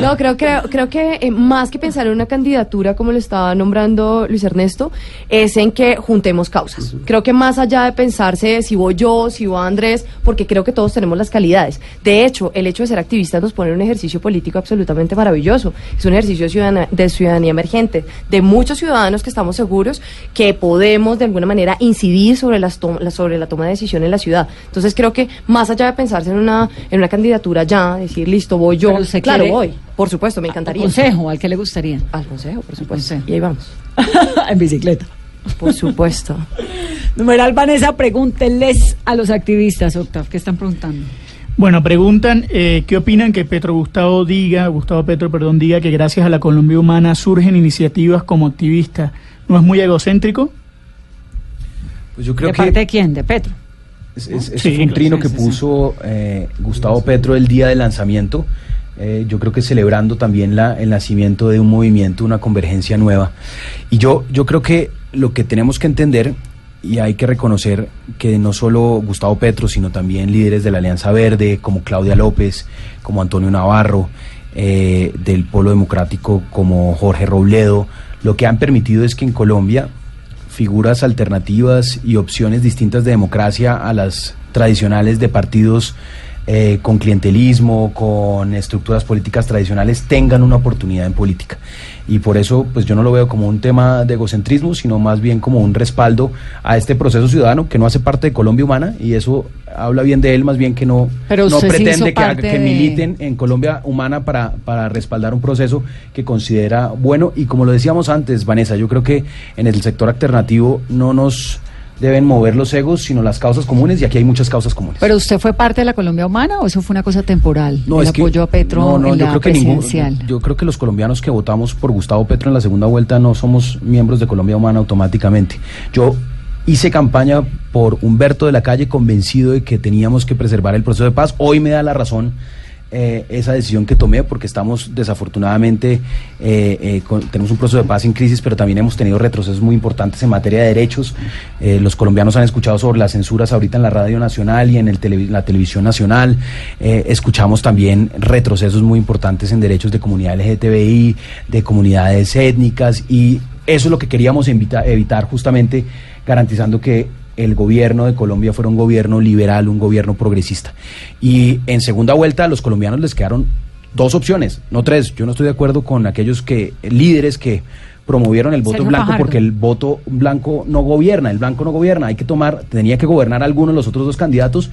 Speaker 7: No, creo, creo, creo que eh, más que pensar en una candidatura, como lo estaba nombrando Luis Ernesto, es en que juntemos causas. Creo que más allá de pensarse si voy yo, si va Andrés, porque creo que todos tenemos las calidades. De hecho, el hecho de ser activistas nos pone en un ejercicio político absolutamente maravilloso. Es un ejercicio ciudadana- de ciudadanía emergente, de muchos ciudadanos que estamos seguros que podemos de alguna manera incidir sobre, las tom- la- sobre la toma de decisión en la ciudad. Entonces creo que más allá de pensarse en una, en una candidatura ya, decir, listo, voy yo, claro, voy. Por supuesto, me encantaría.
Speaker 1: Consejo, ¿al que le gustaría?
Speaker 7: Al consejo, por supuesto.
Speaker 1: consejo.
Speaker 7: Y ahí vamos. *laughs*
Speaker 1: en bicicleta.
Speaker 7: Por supuesto. *laughs*
Speaker 1: Numeral Vanessa, pregúntenles a los activistas, Octav, ¿qué están preguntando?
Speaker 8: Bueno, preguntan eh, qué opinan que Petro Gustavo diga, Gustavo Petro, perdón, diga que gracias a la Colombia Humana surgen iniciativas como activista. ¿No es muy egocéntrico?
Speaker 4: Pues yo creo
Speaker 1: ¿De
Speaker 4: que
Speaker 1: parte de quién? De Petro.
Speaker 4: Es, es- es
Speaker 8: Sí,
Speaker 4: un trino
Speaker 8: sí,
Speaker 4: que
Speaker 8: sí.
Speaker 4: puso eh, Gustavo Petro el día del lanzamiento. eh, yo creo que celebrando también la, el nacimiento de un movimiento, una convergencia nueva. Y yo, yo creo que lo que tenemos que entender y hay que reconocer que no solo Gustavo Petro, sino también líderes de la Alianza Verde, como Claudia López, como Antonio Navarro, eh, del Polo Democrático, como Jorge Robledo, lo que han permitido es que en Colombia figuras alternativas y opciones distintas de democracia a las tradicionales de partidos eh, con clientelismo, con estructuras políticas tradicionales, tengan una oportunidad en política. Y por eso, pues yo no lo veo como un tema de egocentrismo, sino más bien como un respaldo a este proceso ciudadano que no hace parte de Colombia Humana y eso habla bien de él, más bien que no,
Speaker 1: Pero
Speaker 4: no pretende que,
Speaker 1: de-
Speaker 4: militen en Colombia Humana para, para respaldar un proceso que considera bueno. Y como lo decíamos antes, Vanessa, yo creo que en el sector alternativo no nos deben mover los egos, sino las causas comunes, y aquí hay muchas causas comunes.
Speaker 1: ¿Pero usted fue parte de la Colombia Humana o eso fue una cosa temporal? el
Speaker 4: es que-
Speaker 1: apoyo a Petro
Speaker 4: no, no,
Speaker 1: en
Speaker 4: yo
Speaker 1: la
Speaker 4: creo que ningún-
Speaker 1: presidencial.
Speaker 4: yo creo que los colombianos que votamos por Gustavo Petro en la segunda vuelta no somos miembros de Colombia Humana automáticamente. Yo hice campaña por Humberto de la Calle convencido de que teníamos que preservar el proceso de paz. Hoy me da la razón eh, esa decisión que tomé porque estamos desafortunadamente eh, eh, tenemos un proceso de paz en crisis, pero también hemos tenido retrocesos muy importantes en materia de derechos. Eh, los colombianos han escuchado sobre las censuras ahorita en la radio nacional y en el televi- la televisión nacional. Escuchamos también retrocesos muy importantes en derechos de comunidad LGTBI, de comunidades étnicas y eso es lo que queríamos evita- evitar justamente garantizando que el gobierno de Colombia fuera un gobierno liberal, un gobierno progresista. Y en segunda vuelta a los colombianos les quedaron dos opciones, no tres. Yo no estoy de acuerdo con aquellos que líderes que promovieron el voto
Speaker 1: Sergio
Speaker 4: blanco
Speaker 1: Fajardo.
Speaker 4: porque el voto blanco no gobierna, el blanco no gobierna, hay que tomar, tenía que gobernar alguno de los otros dos candidatos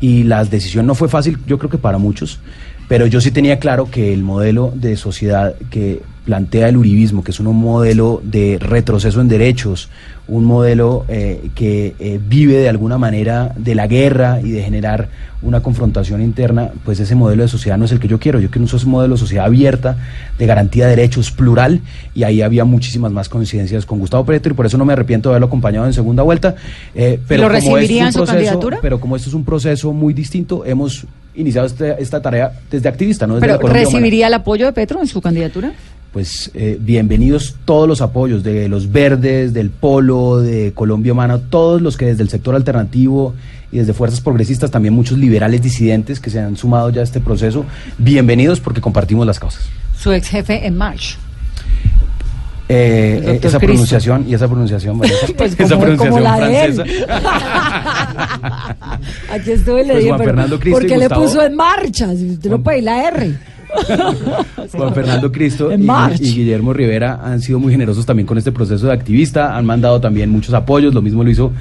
Speaker 4: y la decisión no fue fácil, yo creo que para muchos, pero yo sí tenía claro que el modelo de sociedad que plantea el uribismo, que es un modelo de retroceso en derechos, un modelo eh, que eh, vive de alguna manera de la guerra y de generar una confrontación interna, pues ese modelo de sociedad no es el que yo quiero. Yo quiero un modelo de sociedad abierta, de garantía de derechos, plural, y ahí había muchísimas más coincidencias con Gustavo Petro, y por eso no me arrepiento de haberlo acompañado en segunda vuelta. eh, pero
Speaker 1: ¿Lo
Speaker 4: como esto es
Speaker 1: recibiría
Speaker 4: un
Speaker 1: en su
Speaker 4: proceso-
Speaker 1: candidatura?
Speaker 4: Pero como esto es un proceso muy distinto, hemos iniciado este- esta tarea desde activista, no desde la
Speaker 1: ¿Pero
Speaker 4: Humana
Speaker 1: recibiría el apoyo de Petro en su candidatura?
Speaker 4: Pues eh, bienvenidos todos los apoyos de los verdes, del polo, de Colombia Humana, todos los que desde el sector alternativo y desde fuerzas progresistas, también muchos liberales disidentes que se han sumado ya a este proceso, bienvenidos porque compartimos las causas.
Speaker 1: Su ex jefe en March.
Speaker 4: Eh, eh, esa
Speaker 1: Cristo.
Speaker 4: pronunciación y esa pronunciación, *laughs* Vanessa,
Speaker 1: Pues
Speaker 4: esa
Speaker 1: como, como la de él.
Speaker 4: francesa. *laughs*
Speaker 1: Aquí estuve y le
Speaker 4: Pues
Speaker 1: dije,
Speaker 4: Juan
Speaker 1: pero
Speaker 4: Fernando Cristo
Speaker 1: ¿por qué le puso en marcha? Si usted no puede ir la R.
Speaker 4: Juan Fernando Cristo y Guillermo Rivera han sido muy generosos también con este proceso de activista, han mandado también muchos apoyos, lo mismo lo hizo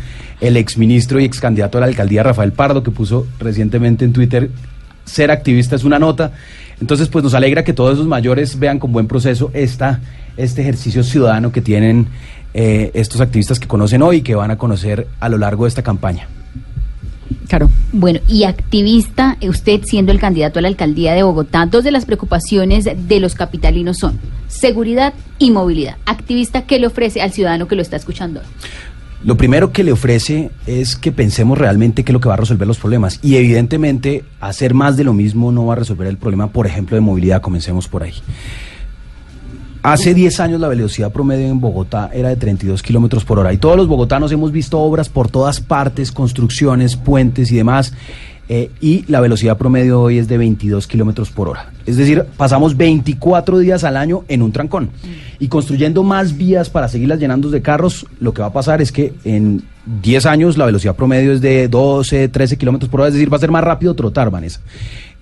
Speaker 4: el exministro y ex candidato a la alcaldía Rafael Pardo, que puso recientemente en Twitter, ser activista es una nota. Entonces, pues nos alegra que todos esos mayores vean con buen proceso esta, este ejercicio ciudadano que tienen eh, estos activistas que conocen hoy y que van a conocer a lo largo de esta campaña.
Speaker 1: Claro.
Speaker 5: Bueno, y activista, eh, usted siendo el candidato a la alcaldía de Bogotá, dos de las preocupaciones de los capitalinos son seguridad y movilidad. Activista, ¿qué le ofrece al ciudadano que lo está escuchando hoy?
Speaker 4: Lo primero que le ofrece es que pensemos realmente qué es lo que va a resolver los problemas. Y evidentemente hacer más de lo mismo no va a resolver el problema, por ejemplo, de movilidad. Comencemos por ahí. Hace 10 años la velocidad promedio en Bogotá era de 32 kilómetros por hora y todos los bogotanos hemos visto obras por todas partes, construcciones, puentes y demás. eh, y la velocidad promedio hoy es de 22 kilómetros por hora. Es decir, pasamos 24 días al año en un trancón. Y construyendo más vías para seguirlas llenando de carros, lo que va a pasar es que en 10 años la velocidad promedio es de 12, 13 kilómetros por hora, es decir, va a ser más rápido trotar, Vanessa.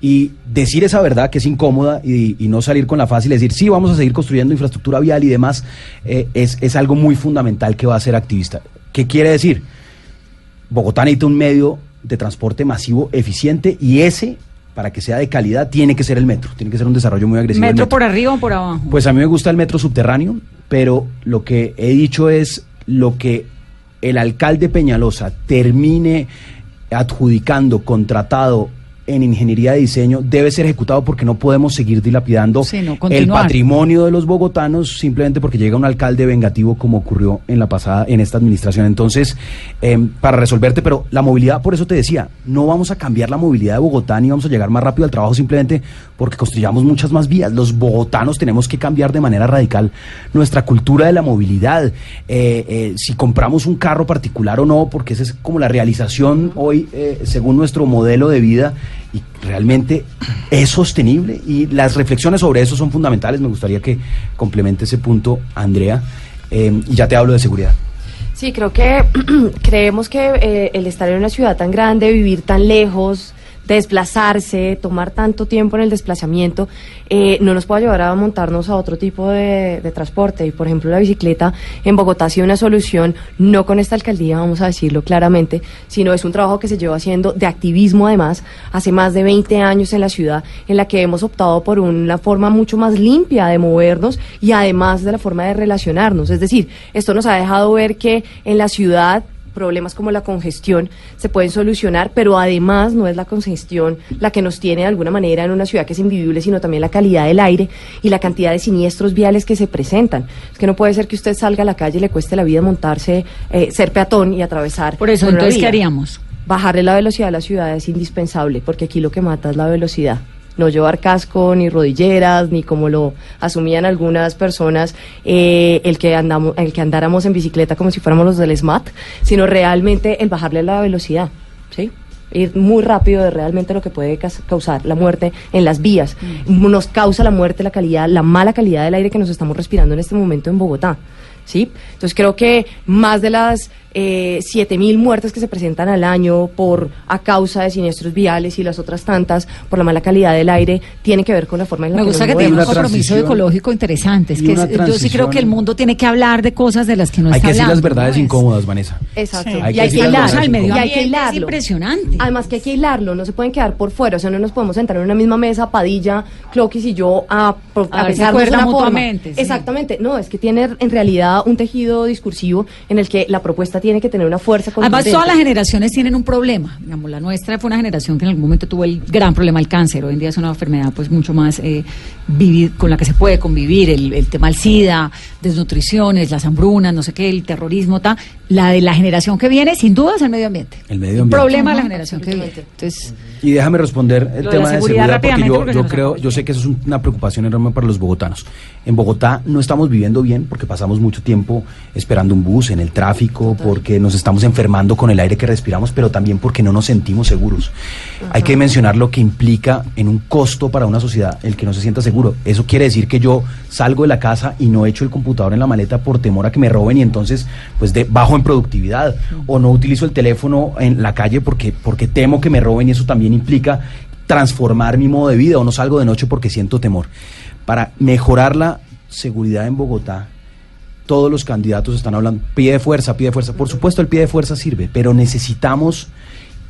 Speaker 4: Y decir esa verdad que es incómoda y, y no salir con la fácil, decir, sí, vamos a seguir construyendo infraestructura vial y demás, eh, es, es algo muy fundamental que va a ser activista. ¿Qué quiere decir? Bogotá necesita un medio de transporte masivo eficiente y ese, para que sea de calidad, tiene que ser el metro, tiene que ser un desarrollo muy agresivo.
Speaker 1: ¿Metro por arriba o por abajo?
Speaker 4: Pues a mí me gusta el metro subterráneo, pero lo que he dicho es lo que el alcalde Peñalosa termine adjudicando, contratado en ingeniería de diseño debe ser ejecutado porque no podemos seguir dilapidando
Speaker 1: Sí, no,
Speaker 4: el patrimonio de los bogotanos simplemente porque llega un alcalde vengativo como ocurrió en la pasada en esta administración. Entonces, em, para resolverte, pero la movilidad, por eso te decía, no vamos a cambiar la movilidad de Bogotá ni vamos a llegar más rápido al trabajo simplemente porque construyamos muchas más vías. Los bogotanos tenemos que cambiar de manera radical nuestra cultura de la movilidad. Eh, eh, si compramos un carro particular o no, porque esa es como la realización hoy eh, según nuestro modelo de vida y realmente es sostenible y las reflexiones sobre eso son fundamentales. Me gustaría que complemente ese punto, Andrea, eh, y ya te hablo de seguridad.
Speaker 7: Sí, creo que *clears throat* creemos que eh, el estar en una ciudad tan grande, vivir tan lejos, desplazarse, tomar tanto tiempo en el desplazamiento, eh, no nos puede llevar a montarnos a otro tipo de, de transporte. Y por ejemplo, la bicicleta en Bogotá ha sido una solución, no con esta alcaldía, vamos a decirlo claramente, sino es un trabajo que se lleva haciendo de activismo además hace más de 20 años en la ciudad, en la que hemos optado por una forma mucho más limpia de movernos y además de la forma de relacionarnos. Es decir, esto nos ha dejado ver que en la ciudad problemas como la congestión se pueden solucionar, pero además no es la congestión la que nos tiene de alguna manera en una ciudad que es invivible, sino también la calidad del aire y la cantidad de siniestros viales que se presentan. Es que no puede ser que usted salga a la calle y le cueste la vida montarse, eh, ser peatón y atravesar.
Speaker 1: Por eso,
Speaker 7: por
Speaker 1: entonces, ¿qué haríamos?
Speaker 7: Bajarle la velocidad a la ciudad es indispensable, porque aquí lo que mata es la velocidad. No llevar casco, ni rodilleras, ni como lo asumían algunas personas, eh, el, que andamos, el que andáramos en bicicleta como si fuéramos los del SMAT, sino realmente el bajarle la velocidad, ¿sí? Ir muy rápido de realmente lo que puede causar la muerte en las vías. Nos causa la muerte la calidad, la mala calidad del aire que nos estamos respirando en este momento en Bogotá. ¿sí? Entonces creo que más de las eh, 7.000 muertes que se presentan al año por a causa de siniestros viales y las otras tantas por la mala calidad del aire tiene que ver con la forma en la
Speaker 1: Me
Speaker 7: que
Speaker 1: gusta
Speaker 7: nos
Speaker 1: que tenga un compromiso ecológico interesante. Es que es- yo sí creo que el mundo tiene que hablar de cosas de las que no
Speaker 4: Hay
Speaker 1: está
Speaker 4: que decir las
Speaker 1: hablando,
Speaker 4: verdades
Speaker 1: ¿no? Es-
Speaker 4: incómodas, Vanessa.
Speaker 7: Exacto.
Speaker 2: Sí.
Speaker 4: Hay
Speaker 7: y
Speaker 4: que
Speaker 7: hay que hilarlo.
Speaker 1: al medio
Speaker 7: y hay que
Speaker 1: es
Speaker 7: hilarlo.
Speaker 1: impresionante.
Speaker 7: Además que hay que hilarlo, no se pueden quedar por fuera, o sea, no nos podemos sentar en una misma mesa, Padilla, Cloquis y yo, a,
Speaker 1: A
Speaker 7: a pensarnos de una forma.
Speaker 1: sí.
Speaker 7: Exactamente, no, es que tiene en realidad un tejido discursivo en el que la propuesta tiene que tener una fuerza
Speaker 1: Además, todas las generaciones tienen un problema. Digamos, la nuestra fue una generación que en algún momento tuvo el gran problema del cáncer. Hoy en día es una enfermedad pues mucho más eh, vivir, con la que se puede convivir. El, el tema del SIDA, desnutriciones, las hambrunas, no sé qué, el terrorismo, ta. La de la generación que viene, sin duda, es el medio ambiente.
Speaker 4: El medio ambiente.
Speaker 1: problema de la generación que viene. Entonces,
Speaker 4: Y déjame responder el
Speaker 1: de
Speaker 4: tema de
Speaker 1: seguridad
Speaker 4: porque yo,
Speaker 1: porque
Speaker 4: yo creo, yo sé que eso es una preocupación enorme para los bogotanos. En Bogotá no estamos viviendo bien porque pasamos mucho tiempo esperando un bus en el tráfico, porque nos estamos enfermando con el aire que respiramos, pero también porque no nos sentimos seguros. Hay que mencionar lo que implica en un costo para una sociedad el que no se sienta seguro. Eso quiere decir que yo salgo de la casa y no echo el computador en la maleta por temor a que me roben y entonces pues de bajo en productividad o no utilizo el teléfono en la calle porque porque temo que me roben y eso también implica transformar mi modo de vida o no salgo de noche porque siento temor. Para mejorar la seguridad en Bogotá, todos los candidatos están hablando, pie de fuerza, pie de fuerza. Por supuesto, el pie de fuerza sirve, pero necesitamos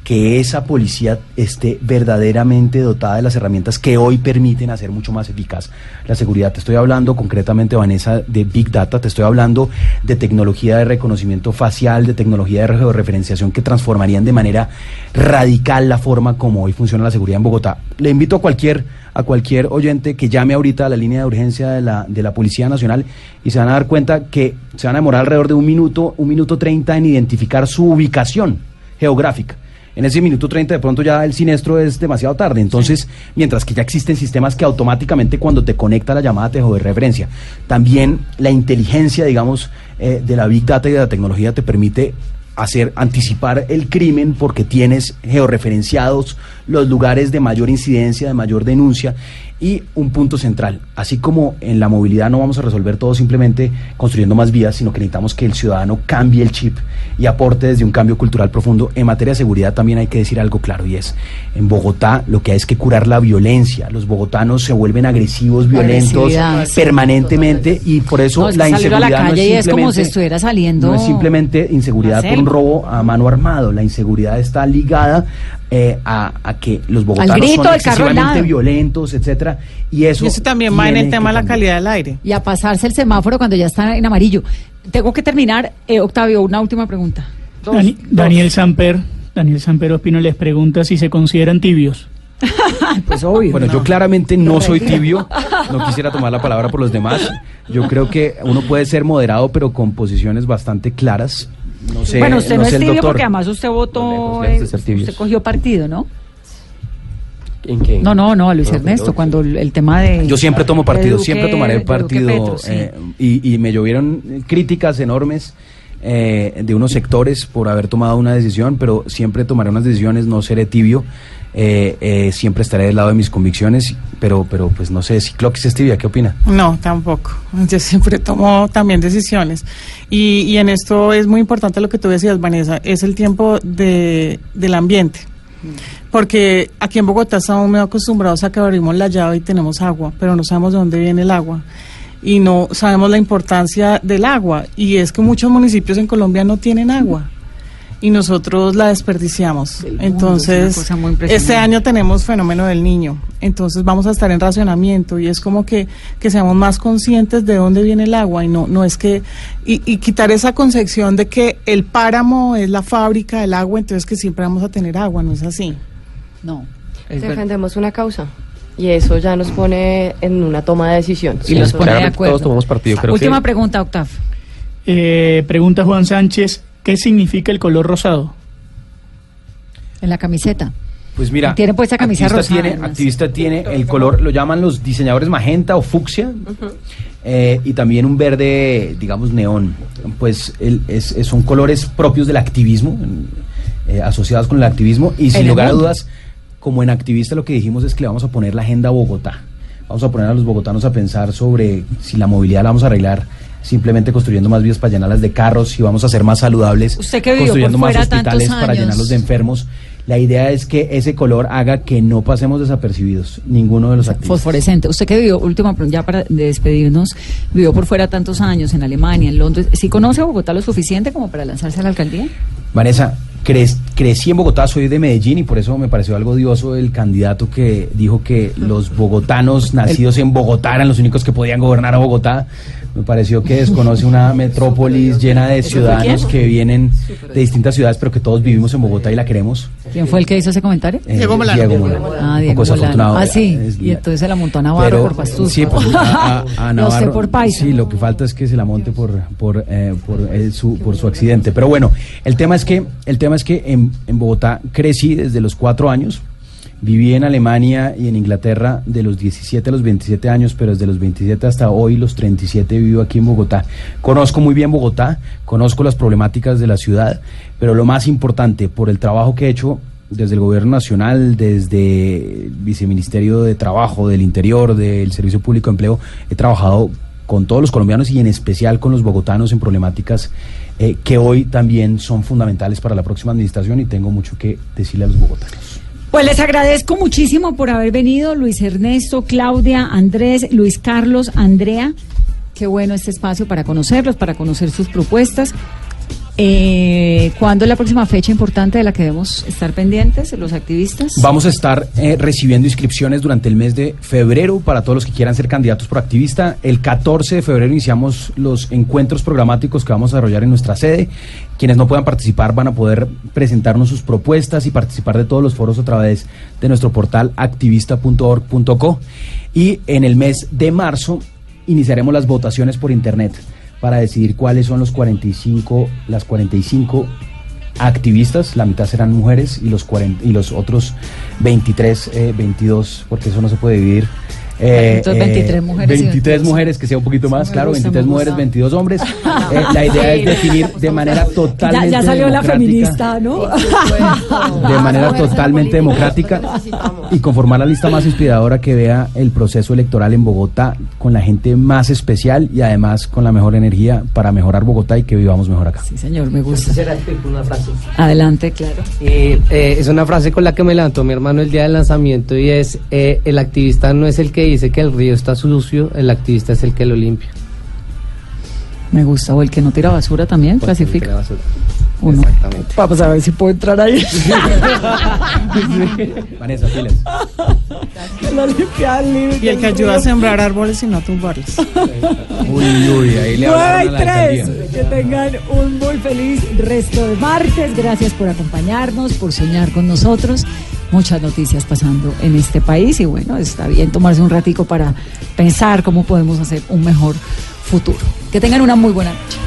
Speaker 4: que esa policía esté verdaderamente dotada de las herramientas que hoy permiten hacer mucho más eficaz la seguridad. Te estoy hablando concretamente, Vanessa, de Big Data, te estoy hablando de tecnología de reconocimiento facial, de tecnología de georreferenciación que transformarían de manera radical la forma como hoy funciona la seguridad en Bogotá. Le invito a cualquier a cualquier oyente que llame ahorita a la línea de urgencia de la, de la Policía Nacional y se van a dar cuenta que se van a demorar alrededor de un minuto, un minuto treinta en identificar su ubicación geográfica. En ese minuto 30 de pronto ya el siniestro es demasiado tarde. Entonces, mientras que ya existen sistemas que automáticamente cuando te conecta la llamada te de referencia. También la inteligencia, digamos, eh, de la Big Data y de la tecnología te permite hacer anticipar el crimen porque tienes georreferenciados los lugares de mayor incidencia, de mayor denuncia y un punto central, así como en la movilidad no vamos a resolver todo simplemente construyendo más vías, sino que necesitamos que el ciudadano cambie el chip y aporte desde un cambio cultural profundo. En materia de seguridad también hay que decir algo claro y es, en Bogotá lo que hay es que curar la violencia. Los bogotanos se vuelven agresivos, violentos permanentemente y por eso
Speaker 1: No, es que
Speaker 4: la
Speaker 1: salir a la
Speaker 4: inseguridad no
Speaker 1: y es como
Speaker 4: simplemente-
Speaker 1: si estuviera saliendo
Speaker 4: no es simplemente inseguridad por un robo a mano armado. La inseguridad está ligada eh, a, a que los bogotanos
Speaker 1: grito
Speaker 4: son excesivamente violentos, etcétera, y eso
Speaker 2: Y eso también va en el tema de la calidad del aire.
Speaker 1: y a pasarse el semáforo cuando ya está en amarillo. Tengo que terminar, eh, Octavio, una última pregunta.
Speaker 8: Dani- Daniel Samper, Daniel Samper Ospino les pregunta si se consideran tibios. *laughs*
Speaker 1: pues obvio.
Speaker 4: Bueno, yo claramente no soy tibio, no quisiera tomar la palabra por los demás. Yo creo que uno puede ser moderado, pero con posiciones bastante claras. No sé,
Speaker 1: bueno, usted no, es
Speaker 4: el
Speaker 1: tibio
Speaker 4: doctor.
Speaker 1: porque además usted votó, usted cogió partido, ¿no?
Speaker 6: ¿En qué?
Speaker 1: No, no, no, a Luis
Speaker 6: No,
Speaker 1: Ernesto, cuando el, el tema de...
Speaker 4: Yo siempre tomo partido,
Speaker 1: Duque-
Speaker 4: siempre tomaré partido.
Speaker 1: Petro, sí.
Speaker 4: eh, y, y me llovieron críticas enormes eh, de unos sectores por haber tomado una decisión, pero siempre tomaré unas decisiones, no seré tibio. eh, eh, siempre estaré del lado de mis convicciones, pero, pero pues no sé, si Cloquis es tibia, ¿qué opina?
Speaker 2: No, tampoco. *laughs* Yo siempre tomo también decisiones. Y, y en esto es muy importante lo que tú decías, Vanessa, es el tiempo de, del ambiente. Porque aquí en Bogotá estamos muy acostumbrados a que abrimos la llave y tenemos agua, pero no sabemos de dónde viene el agua. Y no sabemos la importancia del agua. Y es que muchos municipios en Colombia no tienen agua. Y nosotros la desperdiciamos.
Speaker 1: Mundo,
Speaker 2: Entonces, este año tenemos fenómeno del niño, entonces vamos a estar en racionamiento y es como que, que seamos más conscientes de dónde viene el agua y no, no es que, y, y quitar esa concepción de que el páramo es la fábrica del agua, entonces que siempre vamos a tener agua, no es así.
Speaker 1: No, es.
Speaker 7: Defendemos una causa. Y eso ya nos pone en una toma de decisión.
Speaker 1: Y
Speaker 7: Eso-
Speaker 1: pone de acuerdo.
Speaker 6: todos tomamos partido, creo
Speaker 1: Última
Speaker 6: que-
Speaker 1: pregunta, Octav.
Speaker 8: Eh, pregunta Juan Sánchez, ¿qué significa el color rosado?
Speaker 1: En la camiseta.
Speaker 4: Pues mira,
Speaker 1: Tiene puesta camisa
Speaker 4: activista
Speaker 1: rosada,
Speaker 4: Tiene,
Speaker 1: además.
Speaker 4: activista tiene el color, lo llaman los diseñadores magenta o fucsia, eh, y también un verde, digamos, neón. Pues el- es, son colores propios del activismo, eh, asociados con el activismo, y sin
Speaker 1: el
Speaker 4: lugar a
Speaker 1: mundo.
Speaker 4: dudas, como en activista lo que dijimos es que le vamos a poner la agenda a Bogotá. Vamos a poner a los bogotanos a pensar sobre si la movilidad la vamos a arreglar simplemente construyendo más vías para llenarlas de carros, si vamos a ser más saludables,
Speaker 1: Usted que
Speaker 4: construyendo
Speaker 1: por
Speaker 4: más hospitales para llenarlos de enfermos. La idea es que ese color haga que no pasemos desapercibidos ninguno de los activistas.
Speaker 1: Fosforescente. Usted que vivió, última pregunta, ya para de despedirnos, vivió por fuera tantos años en Alemania, en Londres. ¿Sí conoce a Bogotá lo suficiente como para lanzarse a la alcaldía?
Speaker 4: Vanessa, cre- crecí en Bogotá, soy de Medellín y por eso me pareció algo odioso el candidato que dijo que los bogotanos nacidos en Bogotá eran los únicos que podían gobernar a Bogotá. Me pareció que desconoce una metrópolis llena de
Speaker 1: ¿Eso fue
Speaker 4: ciudadanos que vienen de distintas ciudades, pero que todos vivimos en Bogotá y la queremos.
Speaker 1: ¿Quién fue el que hizo ese comentario?
Speaker 4: Eh,
Speaker 2: Diego Molano.
Speaker 4: Diego Molano.
Speaker 1: Ah,
Speaker 4: Un
Speaker 1: Diego
Speaker 4: poco desafortunado.
Speaker 1: Molano. Ah, sí.
Speaker 4: Es
Speaker 1: Y entonces se la montó a Navarro
Speaker 4: Pero,
Speaker 1: por Pastuso.
Speaker 4: Sí, pues, a, a- a *laughs*
Speaker 1: No sé
Speaker 4: Navarro.
Speaker 1: por paisa.
Speaker 4: Sí, lo que falta es que se la monte por por eh, por, eh, su por su accidente. Pero bueno, el tema es que el tema es que en, en Bogotá crecí desde los cuatro años. Viví en Alemania y en Inglaterra de los 17 a los 27 años, pero desde los 27 hasta hoy, los 37, vivo aquí en Bogotá. Conozco muy bien Bogotá, conozco las problemáticas de la ciudad, pero lo más importante, por el trabajo que he hecho desde el Gobierno Nacional, desde el Viceministerio de Trabajo, del Interior, del Servicio Público de Empleo, he trabajado con todos los colombianos y en especial con los bogotanos en problemáticas eh, que hoy también son fundamentales para la próxima administración y tengo mucho que decirle a los bogotanos.
Speaker 1: Pues les agradezco muchísimo por haber venido, Luis Ernesto, Claudia, Andrés, Luis Carlos, Andrea. Qué bueno este espacio para conocerlos, para conocer sus propuestas. Eh, ¿Cuándo es la próxima fecha importante de la que debemos estar pendientes, los activistas?
Speaker 4: Vamos a estar eh, recibiendo inscripciones durante el mes de febrero para todos los que quieran ser candidatos por activista. El 14 de febrero iniciamos los encuentros programáticos que vamos a desarrollar en nuestra sede. Quienes no puedan participar van a poder presentarnos sus propuestas y participar de todos los foros a través de nuestro portal activista.org.co. Y en el mes de marzo iniciaremos las votaciones por internet para decidir cuáles son los 45, las 45 activistas, la mitad serán mujeres y los 40, y los otros 23, eh, 22, porque eso no se puede dividir. Eh,
Speaker 1: Entonces, 23 mujeres y
Speaker 4: 23
Speaker 1: 22.
Speaker 4: mujeres, que sea un poquito más,
Speaker 1: me
Speaker 4: claro,
Speaker 1: gusta,
Speaker 4: 23
Speaker 1: me
Speaker 4: mujeres,
Speaker 1: gusta.
Speaker 4: 22 hombres. *laughs* Eh, la idea es definir de manera totalmente
Speaker 1: ya, ya salió la feminista, ¿no? *laughs* *laughs*
Speaker 4: De manera totalmente democrática y conformar la lista más inspiradora que vea el proceso electoral en Bogotá con la gente más especial y además con la mejor energía para mejorar Bogotá y que vivamos mejor acá.
Speaker 1: Sí, señor, me gusta.
Speaker 3: Una frase.
Speaker 1: Adelante, claro.
Speaker 3: Eh, eh, es una frase con la que me levantó mi hermano el día del lanzamiento y es, eh, el activista no es el que dice que el río está sucio, el activista es el que lo limpia.
Speaker 1: Me gusta. O el que no tira basura también, clasifica.
Speaker 3: La basura.
Speaker 1: Uno.
Speaker 3: Exactamente.
Speaker 1: Vamos a ver si puedo entrar ahí. *laughs*
Speaker 4: Vanessa, pilas. *laughs*
Speaker 2: Y el que ayuda a sembrar árboles y no a tumbarlos. *laughs*
Speaker 4: Uy, uy, ahí le
Speaker 1: 9
Speaker 4: hablaron
Speaker 1: y
Speaker 4: a la alcaldía.
Speaker 1: 3. Que tengan un muy feliz resto de martes. Gracias por acompañarnos, por soñar con nosotros. muchas noticias pasando en este país y bueno, está bien tomarse un ratico para pensar cómo podemos hacer un mejor futuro. Que tengan una muy buena noche.